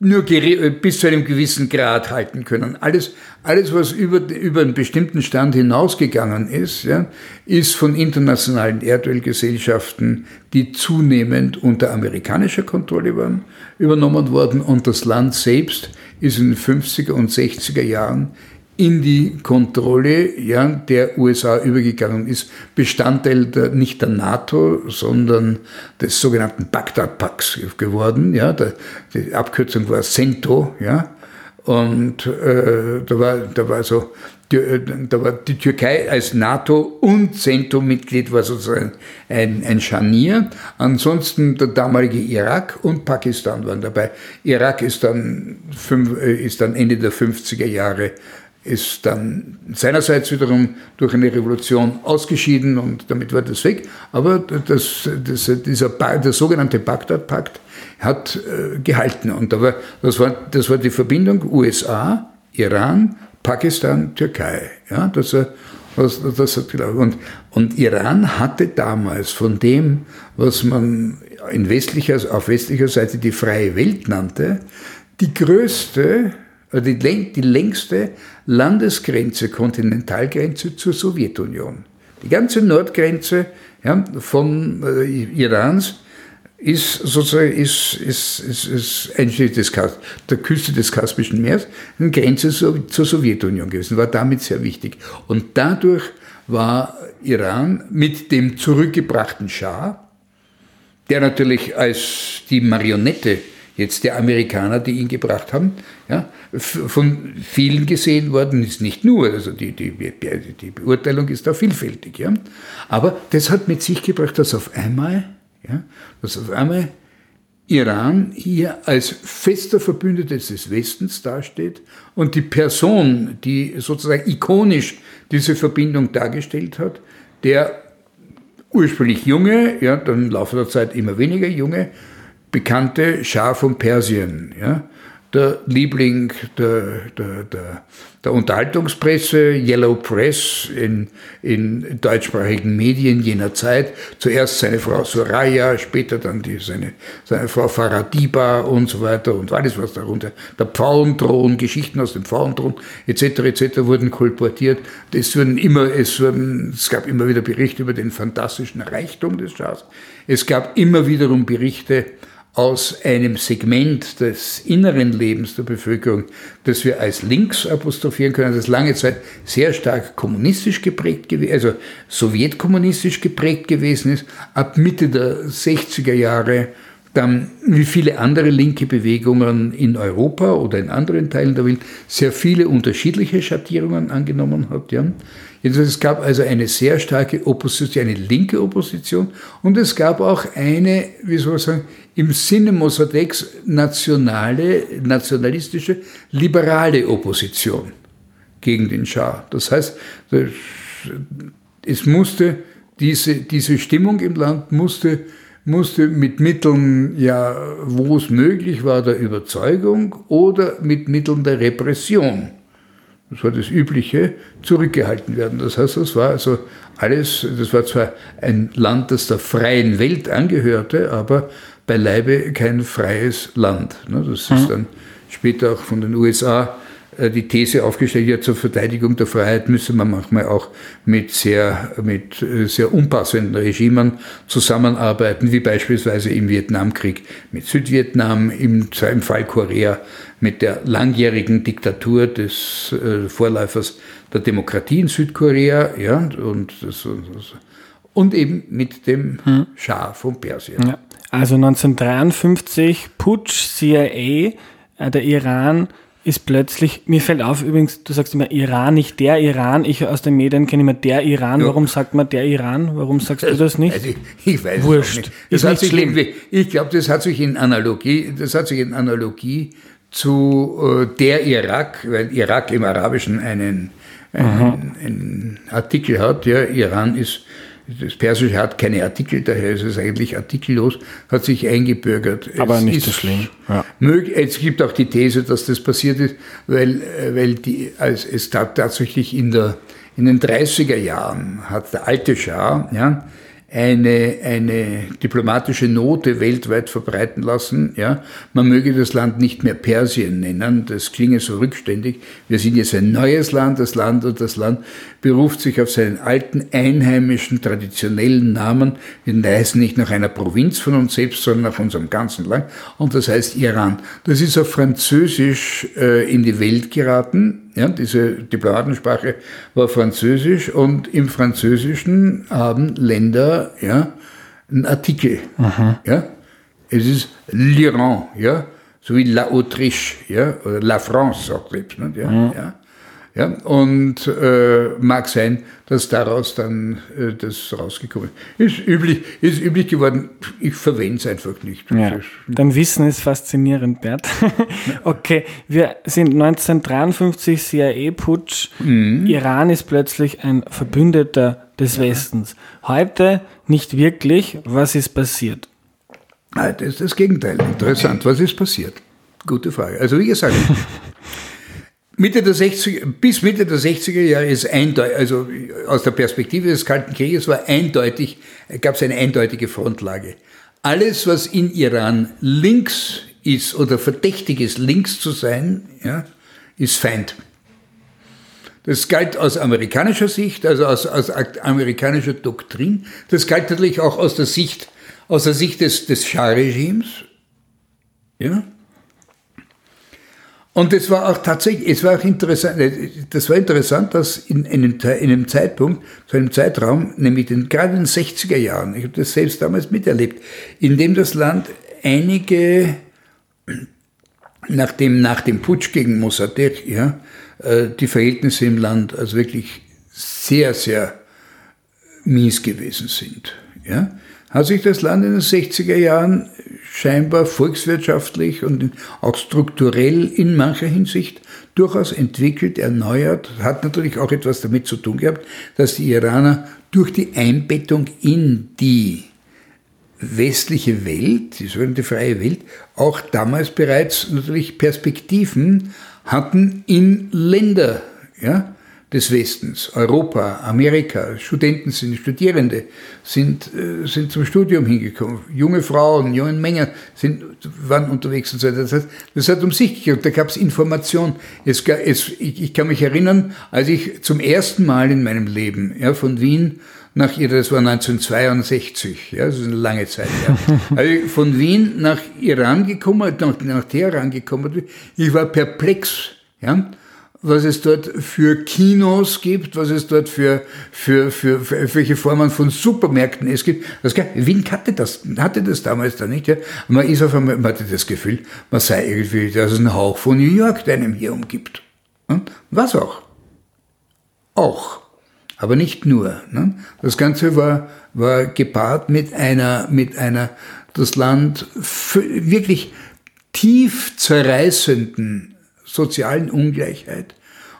nur bis zu einem gewissen Grad halten können. Alles, alles was über, über einen bestimmten Stand hinausgegangen ist, ja, ist von internationalen Erdölgesellschaften, die zunehmend unter amerikanischer Kontrolle waren, übernommen worden und das Land selbst ist in den 50er und 60er Jahren in die Kontrolle ja, der USA übergegangen ist, Bestandteil der, nicht der NATO, sondern des sogenannten Bagdad-Paks geworden. Ja, der, die Abkürzung war CENTO. Ja, und äh, da, war, da, war so, die, äh, da war die Türkei als NATO- und CENTO-Mitglied war sozusagen ein, ein Scharnier. Ansonsten der damalige Irak und Pakistan waren dabei. Irak ist dann, fünf, äh, ist dann Ende der 50er Jahre ist dann seinerseits wiederum durch eine Revolution ausgeschieden und damit war das weg. Aber das, das, dieser, der sogenannte Bagdad-Pakt hat äh, gehalten. Und war, das, war, das war die Verbindung USA, Iran, Pakistan, Türkei. Ja, das, das, das hat und, und Iran hatte damals von dem, was man in westlicher, auf westlicher Seite die freie Welt nannte, die größte, die, die längste Landesgrenze, Kontinentalgrenze zur Sowjetunion. Die ganze Nordgrenze ja, von äh, Irans ist sozusagen ist, ist, ist, ist einschließlich des, der Küste des Kaspischen Meeres eine Grenze zur, zur Sowjetunion gewesen, war damit sehr wichtig. Und dadurch war Iran mit dem zurückgebrachten Schah, der natürlich als die Marionette jetzt der Amerikaner, die ihn gebracht haben, ja, von vielen gesehen worden ist. Nicht nur, also die, die, die Beurteilung ist da vielfältig. Ja. Aber das hat mit sich gebracht, dass auf einmal ja, dass auf einmal Iran hier als fester Verbündeter des Westens dasteht und die Person, die sozusagen ikonisch diese Verbindung dargestellt hat, der ursprünglich junge, ja, dann im Laufe der Zeit immer weniger junge, bekannte Schah von Persien, ja, der Liebling der, der, der, der Unterhaltungspresse, Yellow Press in, in deutschsprachigen Medien jener Zeit. Zuerst seine Frau Soraya, später dann die, seine, seine Frau Faradiba und so weiter und alles, was darunter. Der Pfauenthron, Geschichten aus dem Pfauenthron etc. etc. wurden kolportiert. Es, wurden immer, es, wurden, es gab immer wieder Berichte über den fantastischen Reichtum des Schahs. Es gab immer wiederum Berichte aus einem Segment des inneren Lebens der Bevölkerung, das wir als links apostrophieren können, das lange Zeit sehr stark kommunistisch geprägt gewesen, also sowjetkommunistisch geprägt gewesen ist, ab Mitte der 60er Jahre dann wie viele andere linke Bewegungen in Europa oder in anderen Teilen der Welt sehr viele unterschiedliche Schattierungen angenommen hat. Ja. Es gab also eine sehr starke Opposition, eine linke Opposition und es gab auch eine, wie soll man sagen, im Sinne Mossadegs nationale, nationalistische, liberale Opposition gegen den Schah. Das heißt, es musste diese, diese Stimmung im Land musste, musste mit Mitteln, ja, wo es möglich war, der Überzeugung oder mit Mitteln der Repression das war das Übliche, zurückgehalten werden. Das heißt, das war also alles, das war zwar ein Land, das der freien Welt angehörte, aber beileibe kein freies Land. Ne, das ist mhm. dann später auch von den USA die These aufgestellt, ja, zur Verteidigung der Freiheit müsse man manchmal auch mit sehr, mit äh, sehr unpassenden Regimen zusammenarbeiten, wie beispielsweise im Vietnamkrieg mit Südvietnam, im, im Fall Korea mit der langjährigen Diktatur des äh, Vorläufers der Demokratie in Südkorea, ja, und, das, und eben mit dem hm. Schah von Persien. Ja.
Also 1953 Putsch, CIA, der Iran ist plötzlich, mir fällt auf übrigens, du sagst immer Iran, nicht der Iran, ich aus den Medien kenne immer der Iran, warum sagt man der Iran, warum sagst du das nicht? Also,
ich weiß Wurscht. es nicht. Das ist hat sich schlimm. ich glaube, das hat sich in Analogie, das hat sich in Analogie zu äh, der Irak, weil Irak im Arabischen einen, einen, einen Artikel hat, ja, Iran ist das Persische hat keine Artikel, daher ist es eigentlich artikellos, hat sich eingebürgert.
Aber es nicht so schlimm.
Ja. Es gibt auch die These, dass das passiert ist, weil, äh, weil die, also es tatsächlich in, der, in den 30er Jahren hat der alte Schah, ja, eine, eine diplomatische Note weltweit verbreiten lassen. Ja? Man möge das Land nicht mehr Persien nennen, das klinge so rückständig. Wir sind jetzt ein neues Land, das Land und das Land beruft sich auf seinen alten, einheimischen, traditionellen Namen. Wir heißen nicht nach einer Provinz von uns selbst, sondern nach unserem ganzen Land. Und das heißt Iran. Das ist auf Französisch äh, in die Welt geraten ja, diese Diplomatensprache war Französisch und im Französischen haben Länder ja, einen Artikel. Aha. Ja. Es ist l'Iran, ja, so wie la Autriche, ja, oder la France auch selbst. Ne, ja, mhm. ja. Ja, und äh, mag sein, dass daraus dann äh, das rausgekommen ist. Ist üblich, ist üblich geworden. Ich verwende es einfach nicht.
Ja, dein Wissen ist faszinierend, Bert. <laughs> okay, wir sind 1953 CIA-Putsch. Mhm. Iran ist plötzlich ein Verbündeter des ja. Westens. Heute nicht wirklich. Was ist passiert?
Das ist das Gegenteil. Interessant. Was ist passiert? Gute Frage. Also wie gesagt, <laughs> Mitte der 60 bis Mitte der 60er Jahre ist eindeutig, also aus der Perspektive des Kalten Krieges war eindeutig, gab es eine eindeutige Frontlage. Alles, was in Iran links ist oder verdächtig ist, links zu sein, ja, ist Feind. Das galt aus amerikanischer Sicht, also aus, aus amerikanischer Doktrin. Das galt natürlich auch aus der Sicht, aus der Sicht des, des Schah-Regimes. Ja. Und es war auch tatsächlich, es war auch interessant, das war interessant, dass in einem, in einem Zeitpunkt, zu einem Zeitraum, nämlich den, gerade in den 60er Jahren, ich habe das selbst damals miterlebt, in dem das Land einige, nach dem, nach dem Putsch gegen Mossadegh, ja, äh, die Verhältnisse im Land also wirklich sehr, sehr mies gewesen sind. Ja, hat sich das Land in den 60er Jahren scheinbar volkswirtschaftlich und auch strukturell in mancher Hinsicht durchaus entwickelt, erneuert, hat natürlich auch etwas damit zu tun gehabt, dass die Iraner durch die Einbettung in die westliche Welt, die sogenannte freie Welt, auch damals bereits natürlich Perspektiven hatten in Länder, ja, des Westens, Europa, Amerika, Studenten sind, Studierende sind, äh, sind zum Studium hingekommen, junge Frauen, junge Männer sind, waren unterwegs und so weiter. Das, heißt, das hat um sich gekehrt, da gab es Information. Es, es, ich, ich, kann mich erinnern, als ich zum ersten Mal in meinem Leben ja, von Wien nach das war 1962, ja, das ist eine lange Zeit. Ja. <laughs> Also von Wien nach Iran gekommen, nach, nach Teheran gekommen, ich war perplex, ja, was es dort für Kinos gibt, was es dort für, für, für, für welche Formen von Supermärkten es gibt. Das, Wien hatte das, hatte das damals da nicht. Ja? Man ist auf einmal, man hatte das Gefühl, man sei irgendwie, dass es einen Hauch von New York, der einem hier umgibt. Was auch. Auch. Aber nicht nur. Ne? Das Ganze war, war gepaart mit einer, mit einer, das Land wirklich tief zerreißenden sozialen Ungleichheit.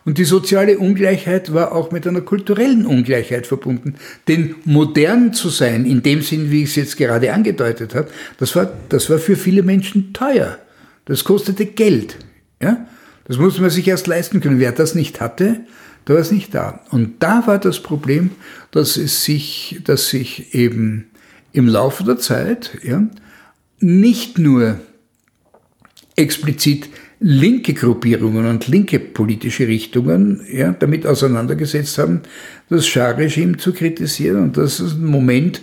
Und die soziale Ungleichheit war auch mit einer kulturellen Ungleichheit verbunden. Denn modern zu sein, in dem Sinn, wie ich es jetzt gerade angedeutet habe, das war, das war für viele Menschen teuer. Das kostete Geld. Ja? Das muss man sich erst leisten können. Wer das nicht hatte, der war es nicht da. Und da war das Problem, dass es sich, dass sich eben im Laufe der Zeit ja, nicht nur explizit linke Gruppierungen und linke politische Richtungen ja, damit auseinandergesetzt haben, das Schah-Regime zu kritisieren. Und das ist ein Moment,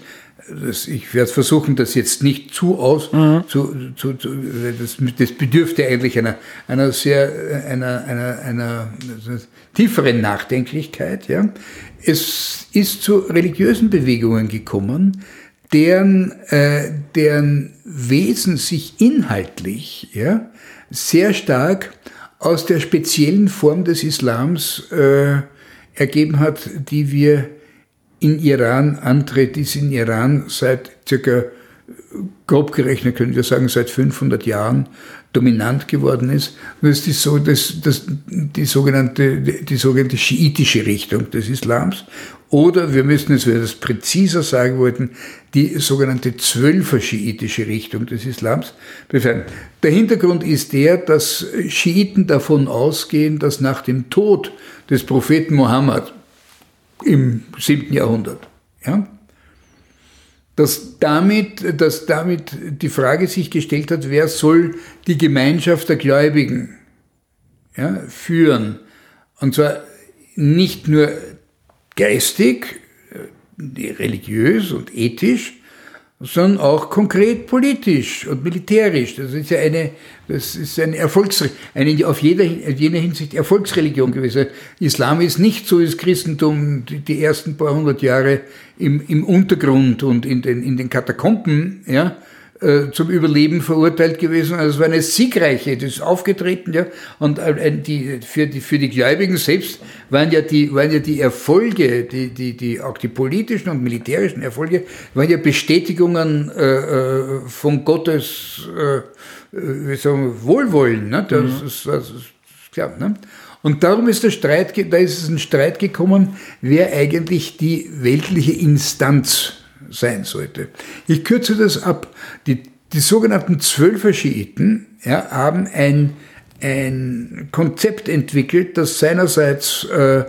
das, ich werde versuchen, das jetzt nicht zu aus, mhm. zu, zu, zu, das, das bedürfte eigentlich einer, einer sehr, einer, einer, einer, einer tieferen Nachdenklichkeit. Ja. Es ist zu religiösen Bewegungen gekommen, deren, äh, deren Wesen sich inhaltlich ja, sehr stark aus der speziellen Form des Islams äh, ergeben hat, die wir in Iran antreten, die es in Iran seit circa grob gerechnet können wir sagen, seit 500 Jahren dominant geworden ist. Das ist die, so, das, das, die, sogenannte, die sogenannte schiitische Richtung des Islams. Oder wir müssen es, wenn wir das präziser sagen wollten, die sogenannte zwölfer-schiitische Richtung des Islams befreien. Der Hintergrund ist der, dass Schiiten davon ausgehen, dass nach dem Tod des Propheten Mohammed im siebten Jahrhundert, ja, dass damit, dass damit die Frage sich gestellt hat, wer soll die Gemeinschaft der Gläubigen ja, führen. Und zwar nicht nur geistig, äh, religiös und ethisch, sondern auch konkret politisch und militärisch. Das ist ja eine, das ist eine Erfolgs, eine auf jeder, jener Hinsicht Erfolgsreligion gewesen. Islam ist nicht so wie das Christentum die, die ersten paar hundert Jahre im, im Untergrund und in den, in den Katakomben, ja, äh, zum Überleben verurteilt gewesen. Also es war eine siegreiche, das ist aufgetreten, ja. Und äh, die, für, die, für die Gläubigen selbst waren ja die, waren ja die Erfolge, die, die, die, auch die politischen und militärischen Erfolge, waren ja Bestätigungen äh, äh von Gottes äh, wie sagen, Wohlwollen. Ne? Das, mhm. ist, das ist klar. Ne? Und darum ist der Streit, da ist es ein Streit gekommen, wer eigentlich die weltliche Instanz sein sollte. Ich kürze das ab. Die, die sogenannten Zwölfer Schiiten ja, haben ein, ein Konzept entwickelt, das seinerseits äh,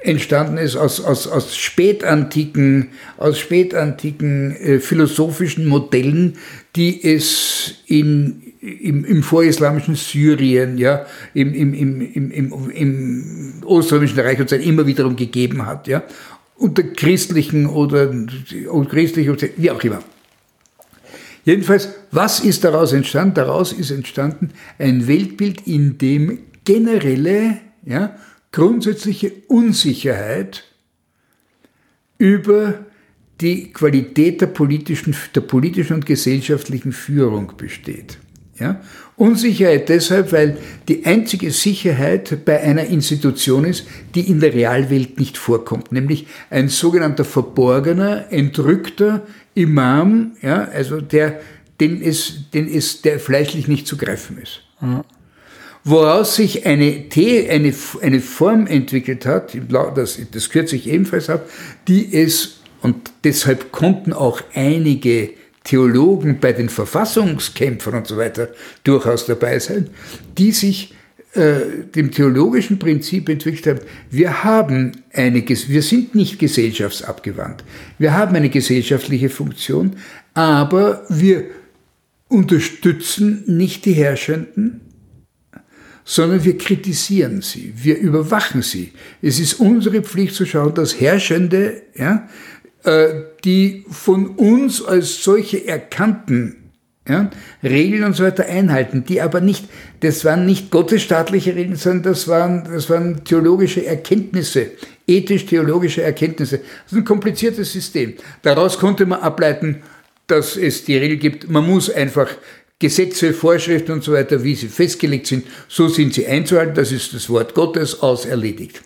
entstanden ist aus, aus, aus spätantiken, aus spätantiken äh, philosophischen Modellen, die es in, im, im vorislamischen Syrien, ja, im, im, im, im, im, im Oströmischen Reich und so immer wiederum gegeben hat, ja, unter christlichen oder, oder christlich, wie auch immer. Jedenfalls, was ist daraus entstanden? Daraus ist entstanden ein Weltbild, in dem generelle, ja, grundsätzliche Unsicherheit über die Qualität der politischen, der politischen und gesellschaftlichen Führung besteht. Ja? Unsicherheit deshalb, weil die einzige Sicherheit bei einer Institution ist, die in der Realwelt nicht vorkommt, nämlich ein sogenannter verborgener, entrückter Imam, ja, also der, den es, den es, der fleischlich nicht zu greifen ist. Mhm woraus sich eine, eine, eine Form entwickelt hat, das, das kürze ich ebenfalls ab, die es, und deshalb konnten auch einige Theologen bei den Verfassungskämpfern und so weiter durchaus dabei sein, die sich äh, dem theologischen Prinzip entwickelt haben, wir haben eine, wir sind nicht gesellschaftsabgewandt, wir haben eine gesellschaftliche Funktion, aber wir unterstützen nicht die Herrschenden, sondern wir kritisieren sie, wir überwachen sie. Es ist unsere Pflicht zu schauen, dass Herrschende, ja, die von uns als solche erkannten ja, Regeln und so weiter einhalten, die aber nicht, das waren nicht gottesstaatliche Regeln, sondern das waren, das waren theologische Erkenntnisse, ethisch-theologische Erkenntnisse. Das ist ein kompliziertes System. Daraus konnte man ableiten, dass es die Regel gibt, man muss einfach Gesetze, Vorschriften und so weiter, wie sie festgelegt sind, so sind sie einzuhalten, das ist das Wort Gottes auserledigt.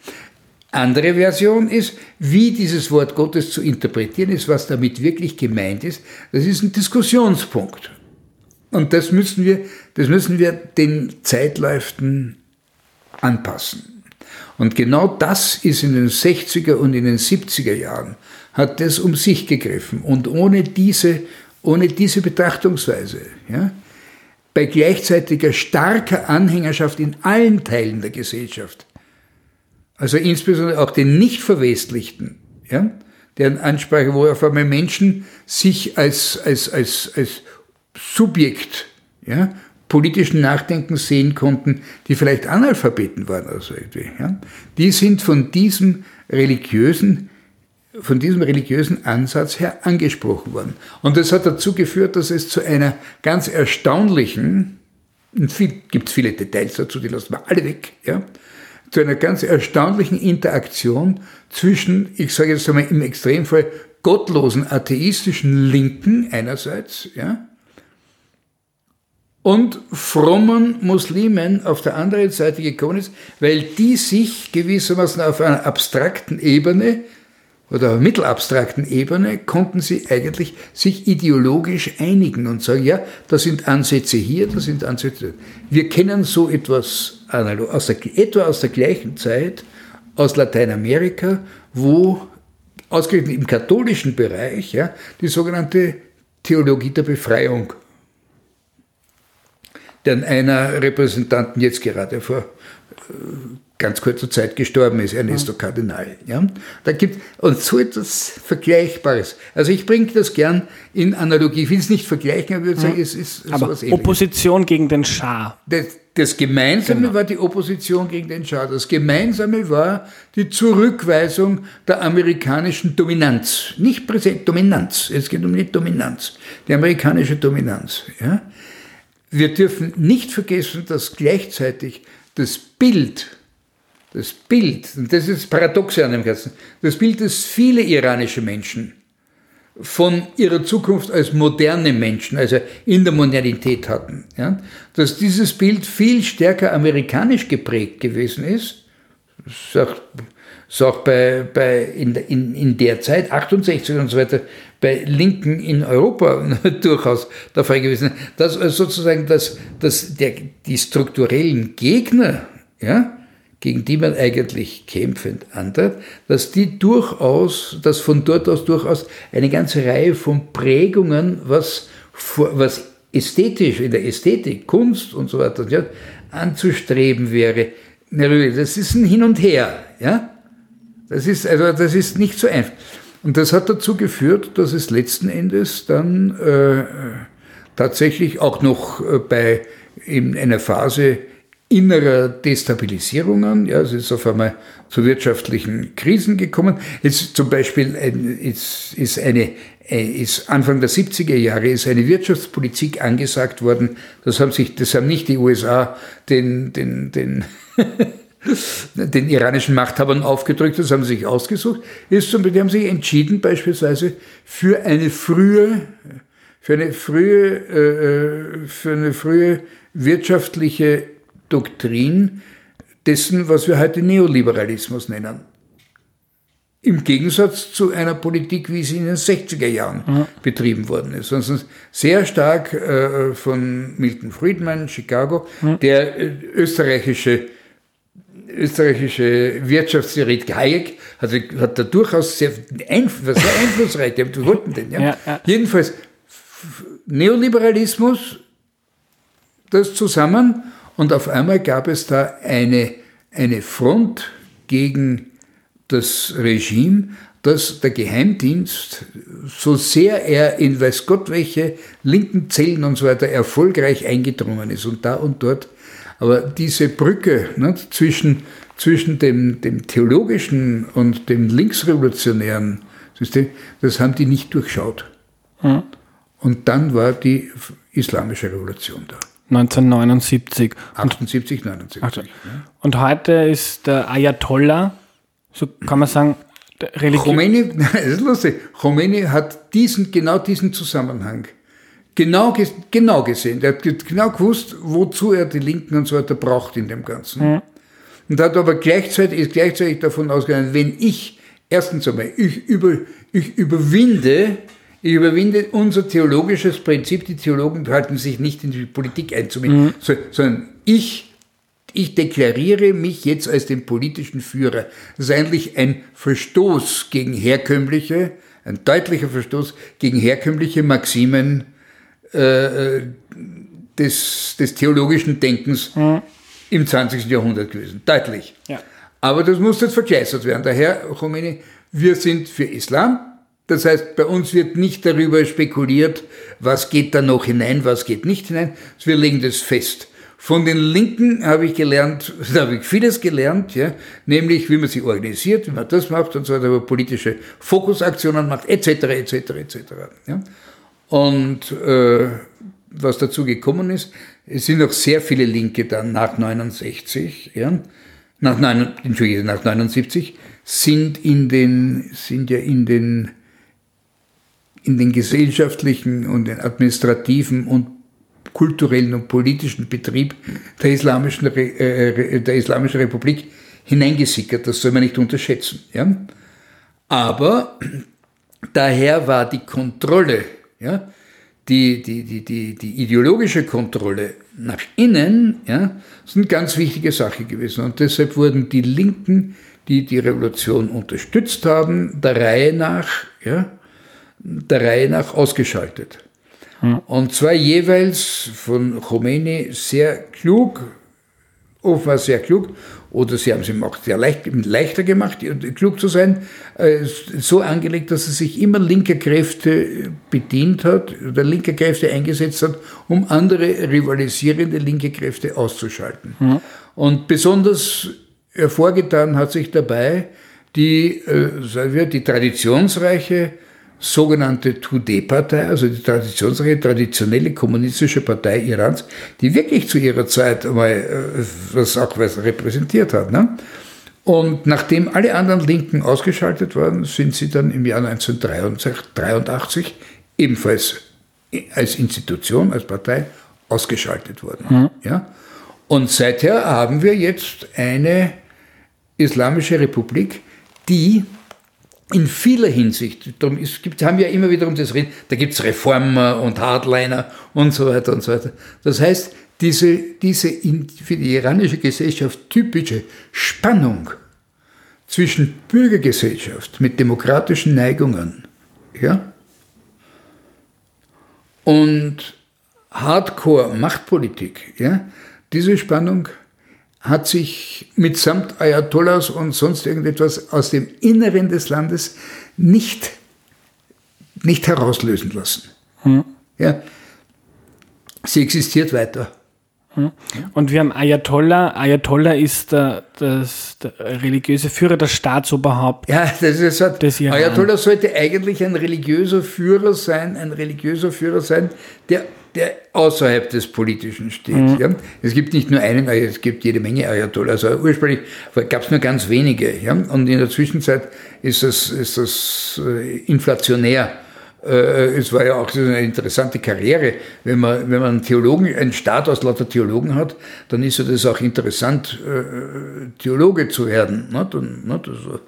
Andere Version ist, wie dieses Wort Gottes zu interpretieren ist, was damit wirklich gemeint ist. Das ist ein Diskussionspunkt. Und das müssen wir, das müssen wir den Zeitläuften anpassen. Und genau das ist in den 60er und in den 70er Jahren, hat das um sich gegriffen. Und ohne diese, ohne diese Betrachtungsweise, ja, bei gleichzeitiger starker Anhängerschaft in allen Teilen der Gesellschaft, also insbesondere auch den nicht verwestlichten, ja, deren Ansprache, wo auf einmal Menschen sich als, als, als, als Subjekt ja, politischen Nachdenkens sehen konnten, die vielleicht Analphabeten waren oder so irgendwie. Ja, die sind von diesem religiösen von diesem religiösen Ansatz her angesprochen worden. Und das hat dazu geführt, dass es zu einer ganz erstaunlichen, viel, gibt es viele Details dazu, die lassen wir alle weg, ja, zu einer ganz erstaunlichen Interaktion zwischen, ich sage jetzt einmal im Extremfall, gottlosen atheistischen Linken einerseits, ja, und frommen Muslimen auf der anderen Seite gekommen ist, weil die sich gewissermaßen auf einer abstrakten Ebene oder mittelabstrakten Ebene konnten sie eigentlich sich ideologisch einigen und sagen, ja, da sind Ansätze hier, da sind Ansätze. Wir kennen so etwas aus der, etwa aus der gleichen Zeit aus Lateinamerika, wo ausgerechnet im katholischen Bereich ja, die sogenannte Theologie der Befreiung, deren einer Repräsentanten jetzt gerade vor äh, ganz kurzer Zeit gestorben ist, Ernesto Cardinal. Ja? Da gibt, und so etwas Vergleichbares. Also ich bringe das gern in Analogie. Ich will es nicht vergleichen, aber ich würde sagen, es ist
aber sowas Opposition gegen den Schah.
Das, das Gemeinsame genau. war die Opposition gegen den Schah. Das Gemeinsame war die Zurückweisung der amerikanischen Dominanz. Nicht Präsent, Dominanz. Es geht um die Dominanz. Die amerikanische Dominanz. Ja? Wir dürfen nicht vergessen, dass gleichzeitig das Bild das Bild, und das ist das Paradoxe an dem Ganzen, das Bild, das viele iranische Menschen von ihrer Zukunft als moderne Menschen, also in der Modernität hatten, ja, dass dieses Bild viel stärker amerikanisch geprägt gewesen ist, ist auch, ist auch bei, bei in, in, in der Zeit, 68 und so weiter, bei Linken in Europa <laughs> durchaus der Fall gewesen, dass also sozusagen dass, dass der, die strukturellen Gegner, ja, gegen die man eigentlich kämpfend antritt, dass die durchaus, dass von dort aus durchaus eine ganze Reihe von Prägungen, was was ästhetisch, in der Ästhetik, Kunst und so weiter ja, anzustreben wäre. Das ist ein Hin und Her. Ja? Das, ist, also, das ist nicht so einfach. Und das hat dazu geführt, dass es letzten Endes dann äh, tatsächlich auch noch äh, bei in einer Phase innerer Destabilisierungen. Ja, es ist auf einmal zu wirtschaftlichen Krisen gekommen. Jetzt zum Beispiel ist, ist, eine, ist Anfang der 70er Jahre ist eine Wirtschaftspolitik angesagt worden. Das haben sich, das haben nicht die USA den, den, den, <laughs> den iranischen Machthabern aufgedrückt, das haben sie sich ausgesucht. Ist zum, die haben sich entschieden beispielsweise für eine frühe, für eine frühe, äh, äh für eine frühe wirtschaftliche Doktrin dessen, was wir heute Neoliberalismus nennen. Im Gegensatz zu einer Politik, wie sie in den 60er Jahren mhm. betrieben worden ist. Sondern sehr stark äh, von Milton Friedman, Chicago, mhm. der äh, österreichische österreichische Wirtschaftstheoretiker Hayek hat, hat da durchaus sehr, einf sehr einflussreich, die wollten den. Ja? ja, ja. Jedenfalls Neoliberalismus, das zusammen und auf einmal gab es da eine, eine Front gegen das Regime, dass der Geheimdienst, so sehr er in weiß Gott welche linken Zellen und so weiter erfolgreich eingedrungen ist und da und dort, aber diese Brücke ne, zwischen, zwischen dem, dem theologischen und dem linksrevolutionären System, das haben die nicht durchschaut. Mhm. Und dann war die islamische Revolution da.
1979.
78, 79.
Und, und heute ist der Ayatollah, so kann man sagen,
Religion. Khomeini, <laughs> das ist lustig, Khomeini hat diesen, genau diesen Zusammenhang genau, genau gesehen. Er hat genau gewusst, wozu er die Linken und so weiter braucht in dem Ganzen. Mhm. Und hat aber gleichzeitig, ist gleichzeitig davon ausgegangen, wenn ich, erstens einmal, ich, über, ich überwinde ich überwinde unser theologisches Prinzip. Die Theologen halten sich nicht in die Politik einzumischen, mhm. sondern ich, ich deklariere mich jetzt als den politischen Führer. Das ist eigentlich ein Verstoß gegen herkömmliche, ein deutlicher Verstoß gegen herkömmliche Maximen äh, des, des theologischen Denkens mhm. im 20. Jahrhundert gewesen. Deutlich. Ja. Aber das muss jetzt verkleistert werden. Daher, Khomeini, wir sind für Islam, das heißt, bei uns wird nicht darüber spekuliert, was geht da noch hinein, was geht nicht hinein. Wir legen das fest. Von den Linken habe ich gelernt, <laughs> da habe ich vieles gelernt, ja, nämlich wie man sich organisiert, wie man das macht und so weiter, politische Fokusaktionen macht, etc., etc., etc. Ja. Und äh, was dazu gekommen ist, es sind noch sehr viele Linke dann nach 69, ja, nach, 9, Entschuldigung, nach 79, sind in den, sind ja in den in den gesellschaftlichen und den administrativen und kulturellen und politischen Betrieb der Islamischen, äh, der Islamischen Republik hineingesickert. Das soll man nicht unterschätzen. Ja? Aber daher war die Kontrolle, ja, die, die, die, die, die ideologische Kontrolle nach innen, ja, ist eine ganz wichtige Sache gewesen. Und deshalb wurden die Linken, die die Revolution unterstützt haben, der Reihe nach, ja, der Reihe nach ausgeschaltet. Hm. Und zwar jeweils von Khomeini sehr klug, offenbar sehr klug, oder sie haben es ihm auch sehr leicht, leichter gemacht, klug zu sein, äh, so angelegt, dass er sich immer linker Kräfte bedient hat, oder linker Kräfte eingesetzt hat, um andere rivalisierende linke Kräfte auszuschalten. Mhm. Und besonders hervorgetan hat sich dabei die, äh, sagen wir, die traditionsreiche sogenannte Tudeh-Partei, also die traditionsreiche, traditionelle kommunistische Partei Irans, die wirklich zu ihrer Zeit mal äh, was auch was repräsentiert hat. Ne? Und nachdem alle anderen Linken ausgeschaltet waren, sind sie dann im Jahr 1983 ebenfalls als Institution, als Partei ausgeschaltet worden. Mhm. Ja? Und seither haben wir jetzt eine islamische Republik, die in vieler Hinsicht, darum es gibt, haben wir immer wiederum das Reden, da gibt es Reformer und Hardliner und so weiter und so weiter. Das heißt, diese, diese in, für die iranische Gesellschaft typische Spannung zwischen Bürgergesellschaft mit demokratischen Neigungen ja, und Hardcore-Machtpolitik, ja, diese Spannung hat sich mitsamt Ayatollahs und sonst irgendetwas aus dem Inneren des Landes nicht, nicht herauslösen lassen. Hm. Ja, sie existiert weiter.
Hm. Und wir haben Ayatollah. Ayatollah ist der, das, der religiöse Führer, das Staatsoberhaupt.
Ja, das ist halt, des Iran. Ayatollah sollte eigentlich ein religiöser Führer sein, ein religiöser Führer sein, der, der außerhalb des Politischen steht. Mhm. Ja. Es gibt nicht nur einen, es gibt jede Menge Ayatollah. Also ursprünglich gab es nur ganz wenige. Ja. Und in der Zwischenzeit ist das, ist das äh, inflationär äh, es war ja auch eine interessante Karriere. Wenn man, wenn man einen Theologen, einen Staat aus lauter Theologen hat, dann ist ja das auch interessant, äh, Theologe zu werden. Das,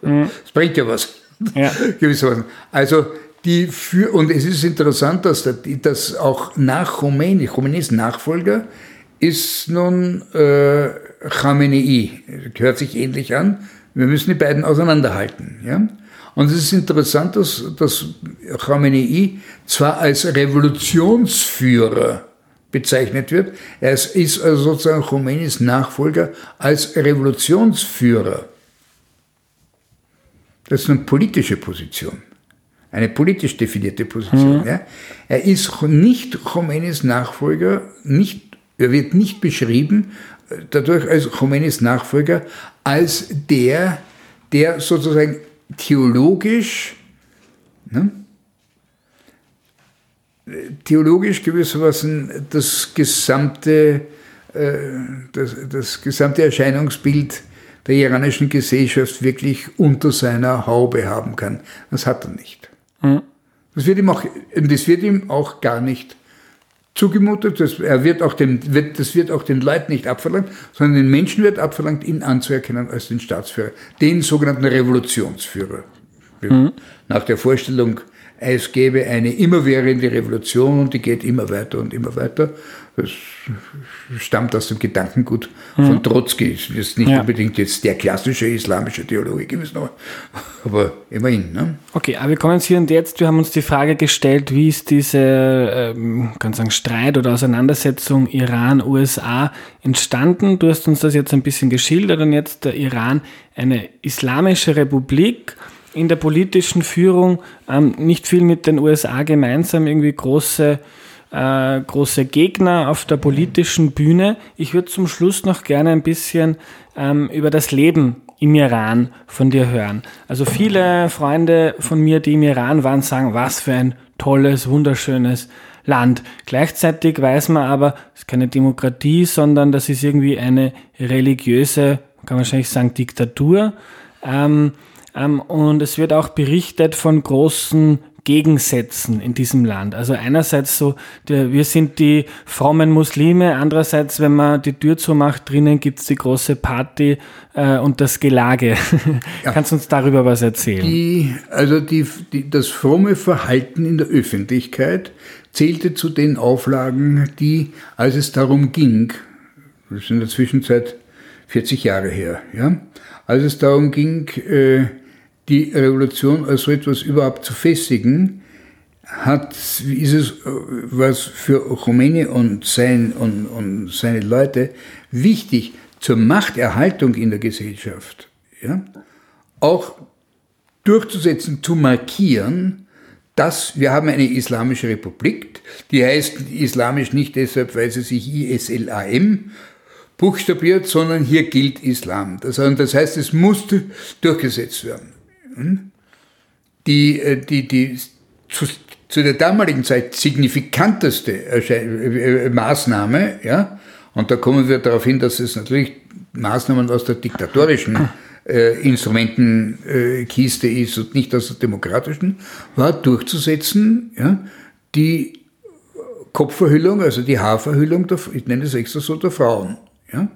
mhm. das, bringt ja was. Ja. <laughs> Gewissermaßen. Also, die für, und es ist interessant, dass, dass auch nach Khomeini, Khomeinis Nachfolger, ist nun äh, Khamenei. Hört sich ähnlich an. Wir müssen die beiden auseinanderhalten. Ja? Und es ist interessant, dass, dass Khamenei zwar als Revolutionsführer bezeichnet wird, er ist also sozusagen Khomeinis Nachfolger als Revolutionsführer. Das ist eine politische Position, eine politisch definierte Position. Mhm. Ja. Er ist nicht Khomeinis Nachfolger, nicht, er wird nicht beschrieben äh, dadurch als Khomeinis Nachfolger als der, der sozusagen theologisch, ne, theologisch gewissermaßen das gesamte, äh, das, das gesamte Erscheinungsbild der iranischen Gesellschaft wirklich unter seiner Haube haben kann. Das hat er nicht. Mhm. Das, wird ihm auch, das wird ihm auch gar nicht zugemutet. Das, er wird auch den, wird, das wird auch den Leuten nicht abverlangt, sondern den Menschen wird abverlangt, ihn anzuerkennen als den Staatsführer, den sogenannten Revolutionsführer. Mhm. Nach der Vorstellung, es gäbe eine immerwährende Revolution und die geht immer weiter und immer weiter. Das stammt aus dem Gedankengut von mhm. Trotzki. Das ist nicht ja. unbedingt jetzt der klassische islamische Theologe gewesen, aber, aber immerhin. Ne?
Okay, aber wir kommen jetzt hier und jetzt. Wir haben uns die Frage gestellt, wie ist diese ähm, kann sagen, Streit oder Auseinandersetzung Iran-USA entstanden? Du hast uns das jetzt ein bisschen geschildert und jetzt der Iran eine islamische Republik in der politischen Führung ähm, nicht viel mit den USA gemeinsam, irgendwie große, äh, große Gegner auf der politischen Bühne. Ich würde zum Schluss noch gerne ein bisschen ähm, über das Leben im Iran von dir hören. Also viele Freunde von mir, die im Iran waren, sagen, was für ein tolles, wunderschönes Land. Gleichzeitig weiß man aber, es ist keine Demokratie, sondern das ist irgendwie eine religiöse, kann man wahrscheinlich sagen, Diktatur. Ähm, und es wird auch berichtet von großen Gegensätzen in diesem Land. Also einerseits so, wir sind die frommen Muslime, andererseits, wenn man die Tür zumacht, drinnen gibt's die große Party äh, und das Gelage. Ja. <laughs> Kannst du uns darüber was erzählen?
Die, also die, die, das fromme Verhalten in der Öffentlichkeit zählte zu den Auflagen, die, als es darum ging, das ist in der Zwischenzeit 40 Jahre her, ja, als es darum ging, äh, die Revolution als so etwas überhaupt zu festigen, hat, ist es, was für Khomeini und, sein, und, und seine Leute wichtig zur Machterhaltung in der Gesellschaft, ja, auch durchzusetzen, zu markieren, dass wir haben eine islamische Republik, die heißt islamisch nicht deshalb, weil sie sich ISLAM buchstabiert, sondern hier gilt Islam. Das heißt, es musste durchgesetzt werden. Die, äh, die, die zu, zu der damaligen Zeit signifikanteste äh, Maßnahme, ja, und da kommen wir darauf hin, dass es natürlich Maßnahmen aus der diktatorischen äh, Instrumentenkiste äh, ist und nicht aus der demokratischen, war durchzusetzen, ja, die Kopfverhüllung, also die Haarverhüllung, der, ich nenne es extra so, der Frauen. Ja.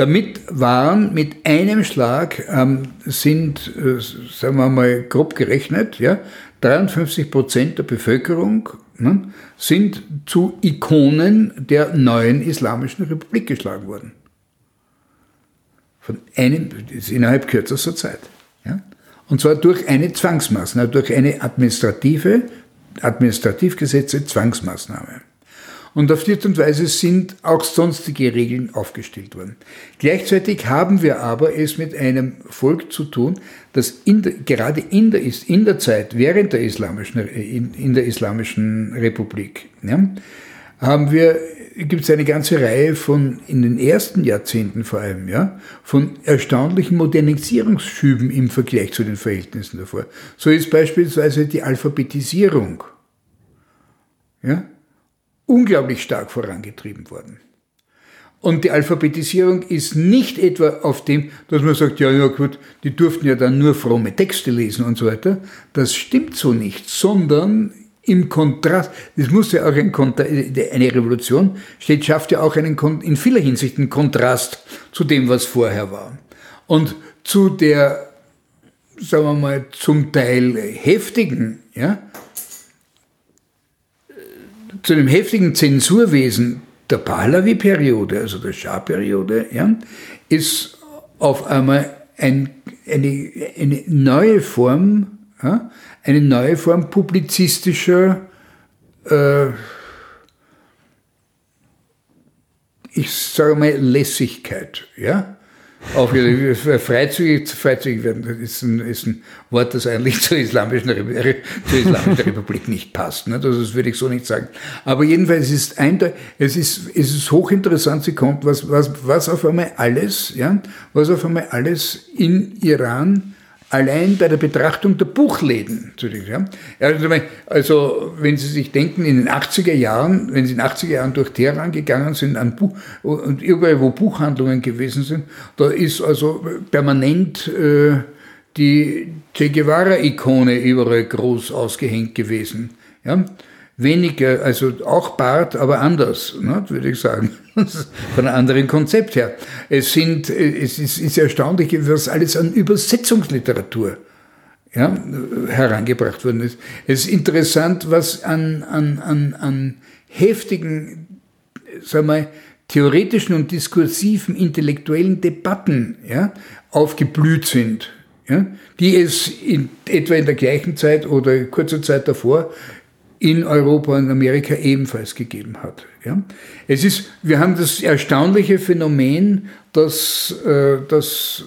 Damit waren mit einem Schlag, ähm, sind, äh, sagen wir mal grob gerechnet, ja, 53 Prozent der Bevölkerung ne, sind zu Ikonen der neuen Islamischen Republik geschlagen worden. Von einem, innerhalb kürzester Zeit. Ja. Und zwar durch eine Zwangsmaßnahme, durch eine administrative Administrativgesetze Zwangsmaßnahme. Und auf die Art und Weise sind auch sonstige Regeln aufgestellt worden. Gleichzeitig haben wir aber es mit einem Volk zu tun, das in der, gerade in der, in der Zeit, während der islamischen, in, in der islamischen Republik, ja, haben wir, gibt es eine ganze Reihe von, in den ersten Jahrzehnten vor allem, ja, von erstaunlichen Modernisierungsschüben im Vergleich zu den Verhältnissen davor. So ist beispielsweise die Alphabetisierung, ja, unglaublich stark vorangetrieben worden. Und die Alphabetisierung ist nicht etwa auf dem, dass man sagt, ja, ja gut, die durften ja dann nur fromme Texte lesen und so weiter. Das stimmt so nicht, sondern im Kontrast, das muss ja auch ein Kontrast, eine Revolution steht, schafft ja auch einen, in vieler Hinsicht einen Kontrast zu dem, was vorher war. Und zu der, sagen wir mal, zum Teil heftigen, ja, zu dem heftigen Zensurwesen der Pahlavi-Periode, also der Schah-Periode, ja, ist auf einmal ein, eine, eine neue Form, ja, eine neue Form publizistischer, äh, ich sage mal, Lässigkeit, ja, auch freizügig, freizügig werden, ist ein, ist ein Wort, das eigentlich zur Islamischen, zur Islamischen Republik nicht passt. Ne? Das, das würde ich so nicht sagen. Aber jedenfalls ist eindeutig, es ist, es ist hochinteressant, sie kommt, was, was, was auf einmal alles, ja, was auf einmal alles in Iran allein bei der Betrachtung der Buchläden. Also, also wenn Sie sich denken, in den 80er Jahren, wenn Sie in den 80er Jahren durch Teheran gegangen sind an Buch, und überall, wo Buchhandlungen gewesen sind, da ist also permanent äh, die Che Guevara-Ikone überall groß ausgehängt gewesen. Ja? Weniger, also auch Bart, aber anders, ne, würde ich sagen, <laughs> von einem anderen Konzept her. Es, sind, es ist, ist erstaunlich, was alles an Übersetzungsliteratur ja, herangebracht worden ist. Es ist interessant, was an, an, an, an heftigen, sagen wir, theoretischen und diskursiven intellektuellen Debatten ja, aufgeblüht sind, ja, die es in, etwa in der gleichen Zeit oder kurzer Zeit davor in Europa und Amerika ebenfalls gegeben hat. Ja? Es ist, wir haben das erstaunliche Phänomen, dass, äh, dass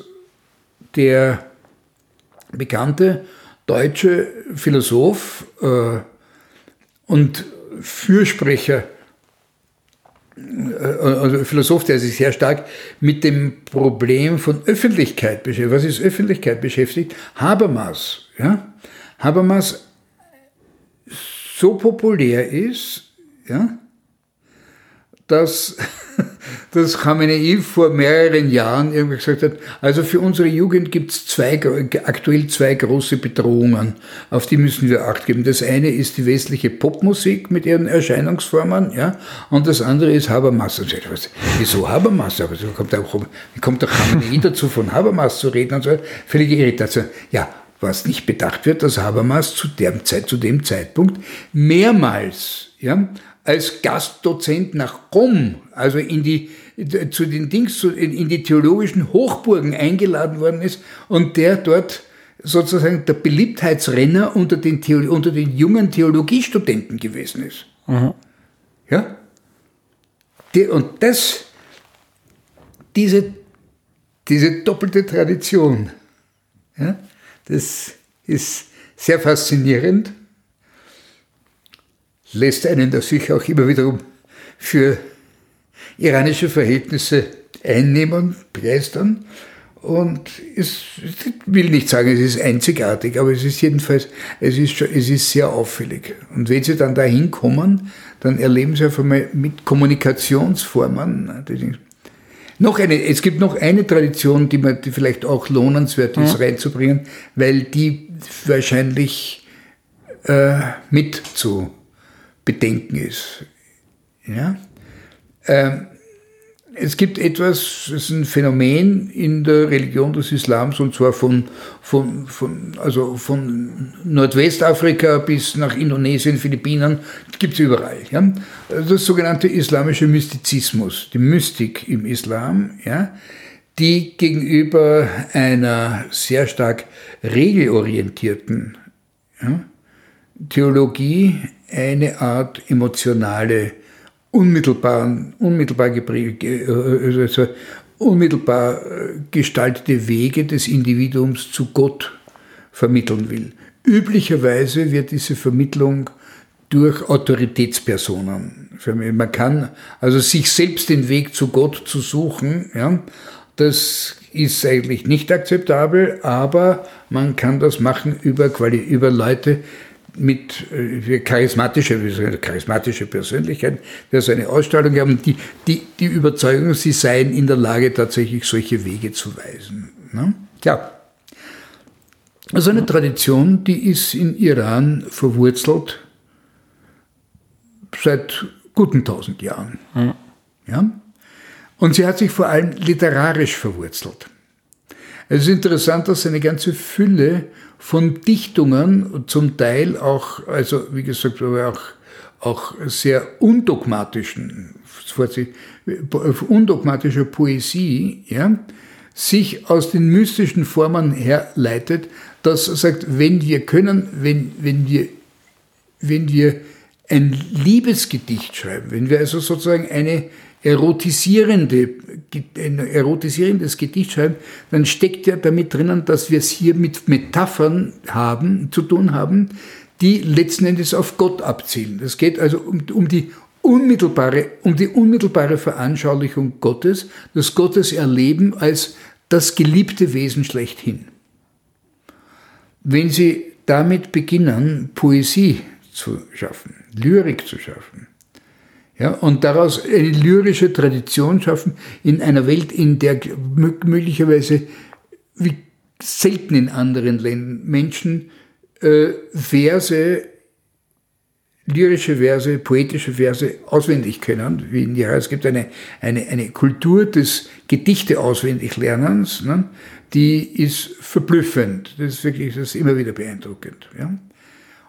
der bekannte deutsche Philosoph äh, und Fürsprecher, äh, also Philosoph, der sich sehr stark mit dem Problem von Öffentlichkeit beschäftigt. Was ist Öffentlichkeit beschäftigt? Habermas. Ja? Habermas so populär ist, ja, dass, <laughs> dass Khamenei vor mehreren Jahren irgendwie gesagt hat, also für unsere Jugend gibt es zwei, aktuell zwei große Bedrohungen, auf die müssen wir Acht geben. Das eine ist die westliche Popmusik mit ihren Erscheinungsformen, ja, und das andere ist Habermas. Und ich was, wieso Habermas? Aber so kommt kommt doch Khamenei dazu, von Habermas zu reden und so, völlige Irritation. Ja, was nicht bedacht wird, dass Habermas zu, der Zeit, zu dem Zeitpunkt mehrmals ja, als Gastdozent nach Rom, also in die, zu den Dings, in die theologischen Hochburgen eingeladen worden ist und der dort sozusagen der Beliebtheitsrenner unter den, Theolo unter den jungen Theologiestudenten gewesen ist. Mhm. Ja? Die, und das, diese, diese doppelte Tradition, ja, das ist sehr faszinierend, lässt einen sich auch immer wiederum für iranische Verhältnisse einnehmen, begeistern. Und es, ich will nicht sagen, es ist einzigartig, aber es ist jedenfalls, es ist, schon, es ist sehr auffällig. Und wenn Sie dann dahin kommen, dann erleben Sie auf einmal mit Kommunikationsformen, noch eine, es gibt noch eine Tradition, die, man, die vielleicht auch lohnenswert ist, mhm. reinzubringen, weil die wahrscheinlich äh, mit zu bedenken ist. Ja? Ähm, es gibt etwas, das ist ein Phänomen in der Religion des Islams und zwar von, von, von, also von Nordwestafrika bis nach Indonesien, Philippinen, gibt es überall. Ja? Das sogenannte islamische Mystizismus, die Mystik im Islam, ja? die gegenüber einer sehr stark regelorientierten ja? Theologie eine Art emotionale, unmittelbar, unmittelbar, also unmittelbar gestaltete Wege des Individuums zu Gott vermitteln will. Üblicherweise wird diese Vermittlung durch Autoritätspersonen. Man kann also sich selbst den Weg zu Gott zu suchen, ja, das ist eigentlich nicht akzeptabel, aber man kann das machen über, über Leute mit äh, charismatische, charismatische Persönlichkeit, die so eine Ausstrahlung haben, die, die, die Überzeugung, sie seien in der Lage, tatsächlich solche Wege zu weisen. Ne? Ja. Also eine Tradition, die ist in Iran verwurzelt seit guten tausend Jahren. Mhm. Ja? Und sie hat sich vor allem literarisch verwurzelt. Es ist interessant, dass eine ganze Fülle von Dichtungen, zum Teil auch, also wie gesagt, auch, auch sehr undogmatischen, undogmatischer Poesie, ja, sich aus den mystischen Formen herleitet, das sagt, wenn wir können, wenn, wenn wir, wenn wir ein Liebesgedicht schreiben, wenn wir also sozusagen eine erotisierende, ein erotisierendes Gedicht schreiben, dann steckt ja damit drinnen, dass wir es hier mit Metaphern haben, zu tun haben, die letzten Endes auf Gott abzielen. Es geht also um, um die unmittelbare, um die unmittelbare Veranschaulichung Gottes, das Gottes Erleben als das geliebte Wesen schlechthin. Wenn Sie damit beginnen, Poesie zu schaffen, Lyrik zu schaffen, ja, und daraus eine lyrische Tradition schaffen in einer Welt, in der möglicherweise wie selten in anderen Ländern Menschen äh, Verse, lyrische Verse, poetische Verse auswendig können. Wie in Iran. Es gibt eine, eine, eine Kultur des Gedichte auswendig Lernens, ne, die ist verblüffend. Das ist wirklich das ist immer wieder beeindruckend. Ja.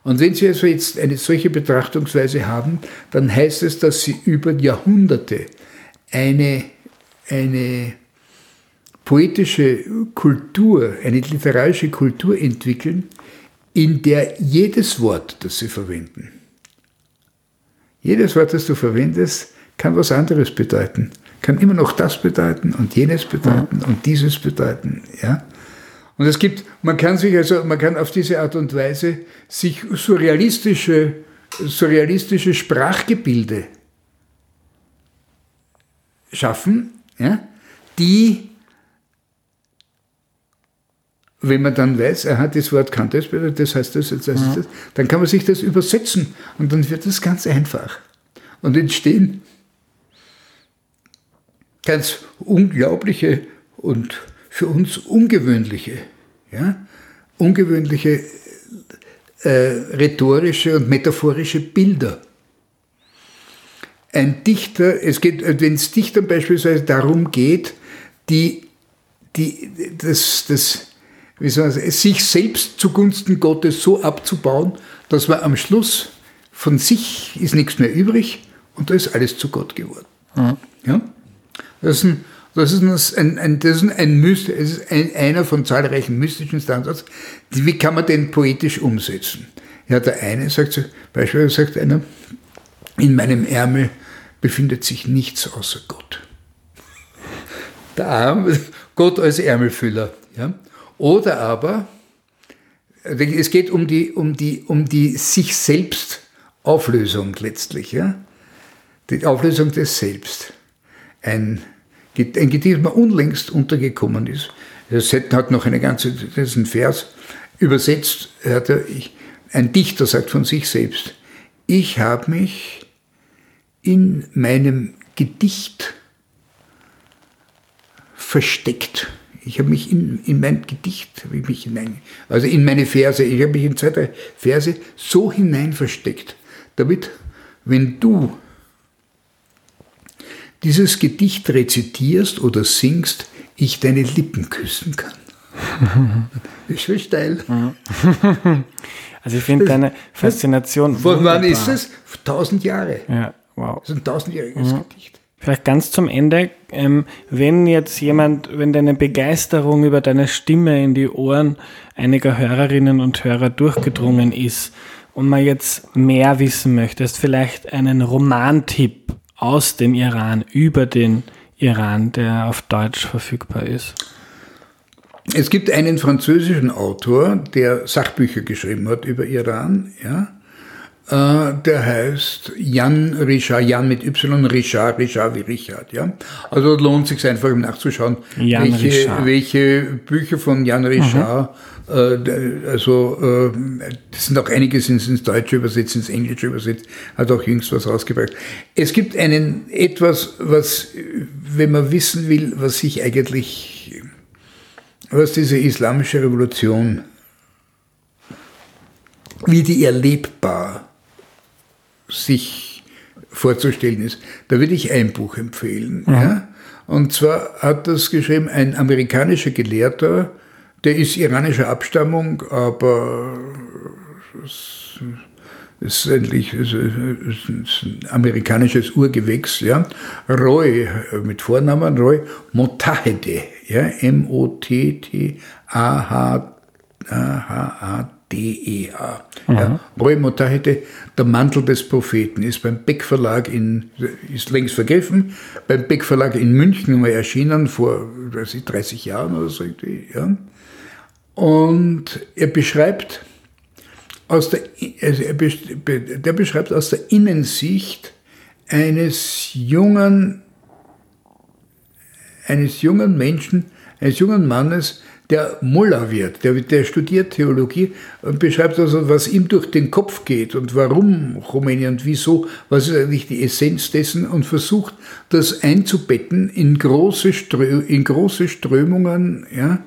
Und wenn Sie also jetzt eine solche Betrachtungsweise haben, dann heißt es, dass Sie über Jahrhunderte eine, eine poetische Kultur, eine literarische Kultur entwickeln, in der jedes Wort, das Sie verwenden, jedes Wort, das du verwendest, kann was anderes bedeuten. Kann immer noch das bedeuten und jenes bedeuten und dieses bedeuten. Ja? Und es gibt, man kann sich also, man kann auf diese Art und Weise sich surrealistische, surrealistische Sprachgebilde schaffen, ja, die, wenn man dann weiß, er hat das Wort kann das, das heißt das, das heißt das, dann kann man sich das übersetzen und dann wird das ganz einfach. Und entstehen ganz unglaubliche und für uns ungewöhnliche, ja, ungewöhnliche äh, rhetorische und metaphorische Bilder. Ein Dichter, es geht, wenn es Dichtern beispielsweise darum geht, die, die, das, das, wie soll man sagen, sich selbst zugunsten Gottes so abzubauen, dass man am Schluss von sich ist nichts mehr übrig und da ist alles zu Gott geworden. Mhm. Ja? Das ist ein das ist ein, ein, das ist ein, Myst, ist ein, einer von zahlreichen mystischen Standards. Wie kann man den poetisch umsetzen? Ja, der eine sagt, beispielsweise sagt einer, in meinem Ärmel befindet sich nichts außer Gott. Der Arm, Gott als Ärmelfüller. Ja? Oder aber, es geht um die, um die, um die sich selbst Auflösung letztlich. Ja? Die Auflösung des Selbst. Ein ein Gedicht, das mir unlängst untergekommen ist. Das hat noch eine ganze, ein Vers, übersetzt, hat er, ein Dichter sagt von sich selbst, ich habe mich in meinem Gedicht versteckt. Ich habe mich in, in mein Gedicht, ich mich hinein, also in meine Verse, ich habe mich in zwei, drei Verse so hinein versteckt, damit, wenn du dieses Gedicht rezitierst oder singst, ich deine Lippen küssen kann. <laughs> ist schon steil. <laughs>
Also ich finde deine Faszination.
Von wann ist es? Tausend Jahre.
Ja, wow.
Das ist ein tausendjähriges mhm. Gedicht.
Vielleicht ganz zum Ende, ähm, wenn jetzt jemand, wenn deine Begeisterung über deine Stimme in die Ohren einiger Hörerinnen und Hörer durchgedrungen ist und man jetzt mehr wissen möchtest, vielleicht einen Romantipp aus dem Iran über den Iran, der auf Deutsch verfügbar ist?
Es gibt einen französischen Autor, der Sachbücher geschrieben hat über Iran, ja. Äh, der heißt Jan Richard, Jan mit Y, Richard, Richard wie Richard, ja. Also lohnt sich einfach um nachzuschauen, welche, welche, Bücher von Jan Richard mhm also äh, das sind auch einige sind ins Deutsche übersetzt, ins Englische übersetzt, hat auch jüngst was rausgebracht. Es gibt einen etwas, was, wenn man wissen will, was sich eigentlich, was diese islamische Revolution, wie die erlebbar sich vorzustellen ist, da würde ich ein Buch empfehlen. Mhm. Ja? Und zwar hat das geschrieben ein amerikanischer Gelehrter, der ist iranischer Abstammung, aber es ist endlich ist ein amerikanisches Urgewächs, ja. Roy, mit Vornamen Roy Motahede, ja, M-O-T-T-A-H-A-D-E-A. Ja. Roy Motahede, der Mantel des Propheten, ist beim Beck Verlag in, ist längst vergriffen, beim Beck Verlag in München mal erschienen, vor, weiß ich, 30 Jahren oder so irgendwie, ja. Und er beschreibt aus der, also er, der beschreibt aus der Innensicht eines jungen, eines jungen Menschen, eines jungen Mannes, der Mullah wird, der, der studiert Theologie und beschreibt also, was ihm durch den Kopf geht und warum Rumänien und wieso, was ist eigentlich die Essenz dessen und versucht, das einzubetten in große, Strö in große Strömungen, ja,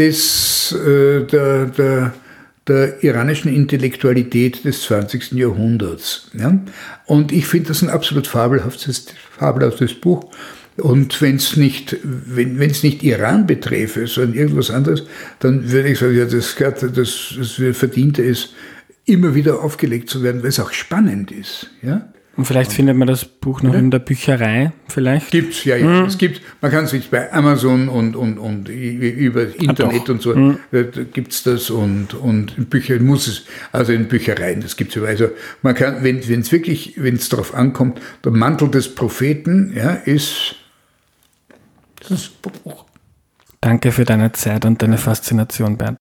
des, äh, der, der, der iranischen Intellektualität des 20. Jahrhunderts. Ja? Und ich finde das ein absolut fabelhaftes, fabelhaftes Buch. Und wenn es nicht, wenn es nicht Iran beträfe, sondern irgendwas anderes, dann würde ich sagen, ja, das, das, das verdient es, immer wieder aufgelegt zu werden, weil es auch spannend ist. Ja?
Und vielleicht findet man das Buch noch ja. in der Bücherei, vielleicht?
Gibt's, ja, ja. Mhm. Es gibt, man kann es sich bei Amazon und, und, und über Internet ah, und so, mhm. da gibt's das und, und in Büchern muss es, also in Büchereien, das gibt's ja. Also man kann, wenn es wirklich, wenn es darauf ankommt, der Mantel des Propheten, ja, ist
das Buch. Danke für deine Zeit und deine Faszination, Bernd.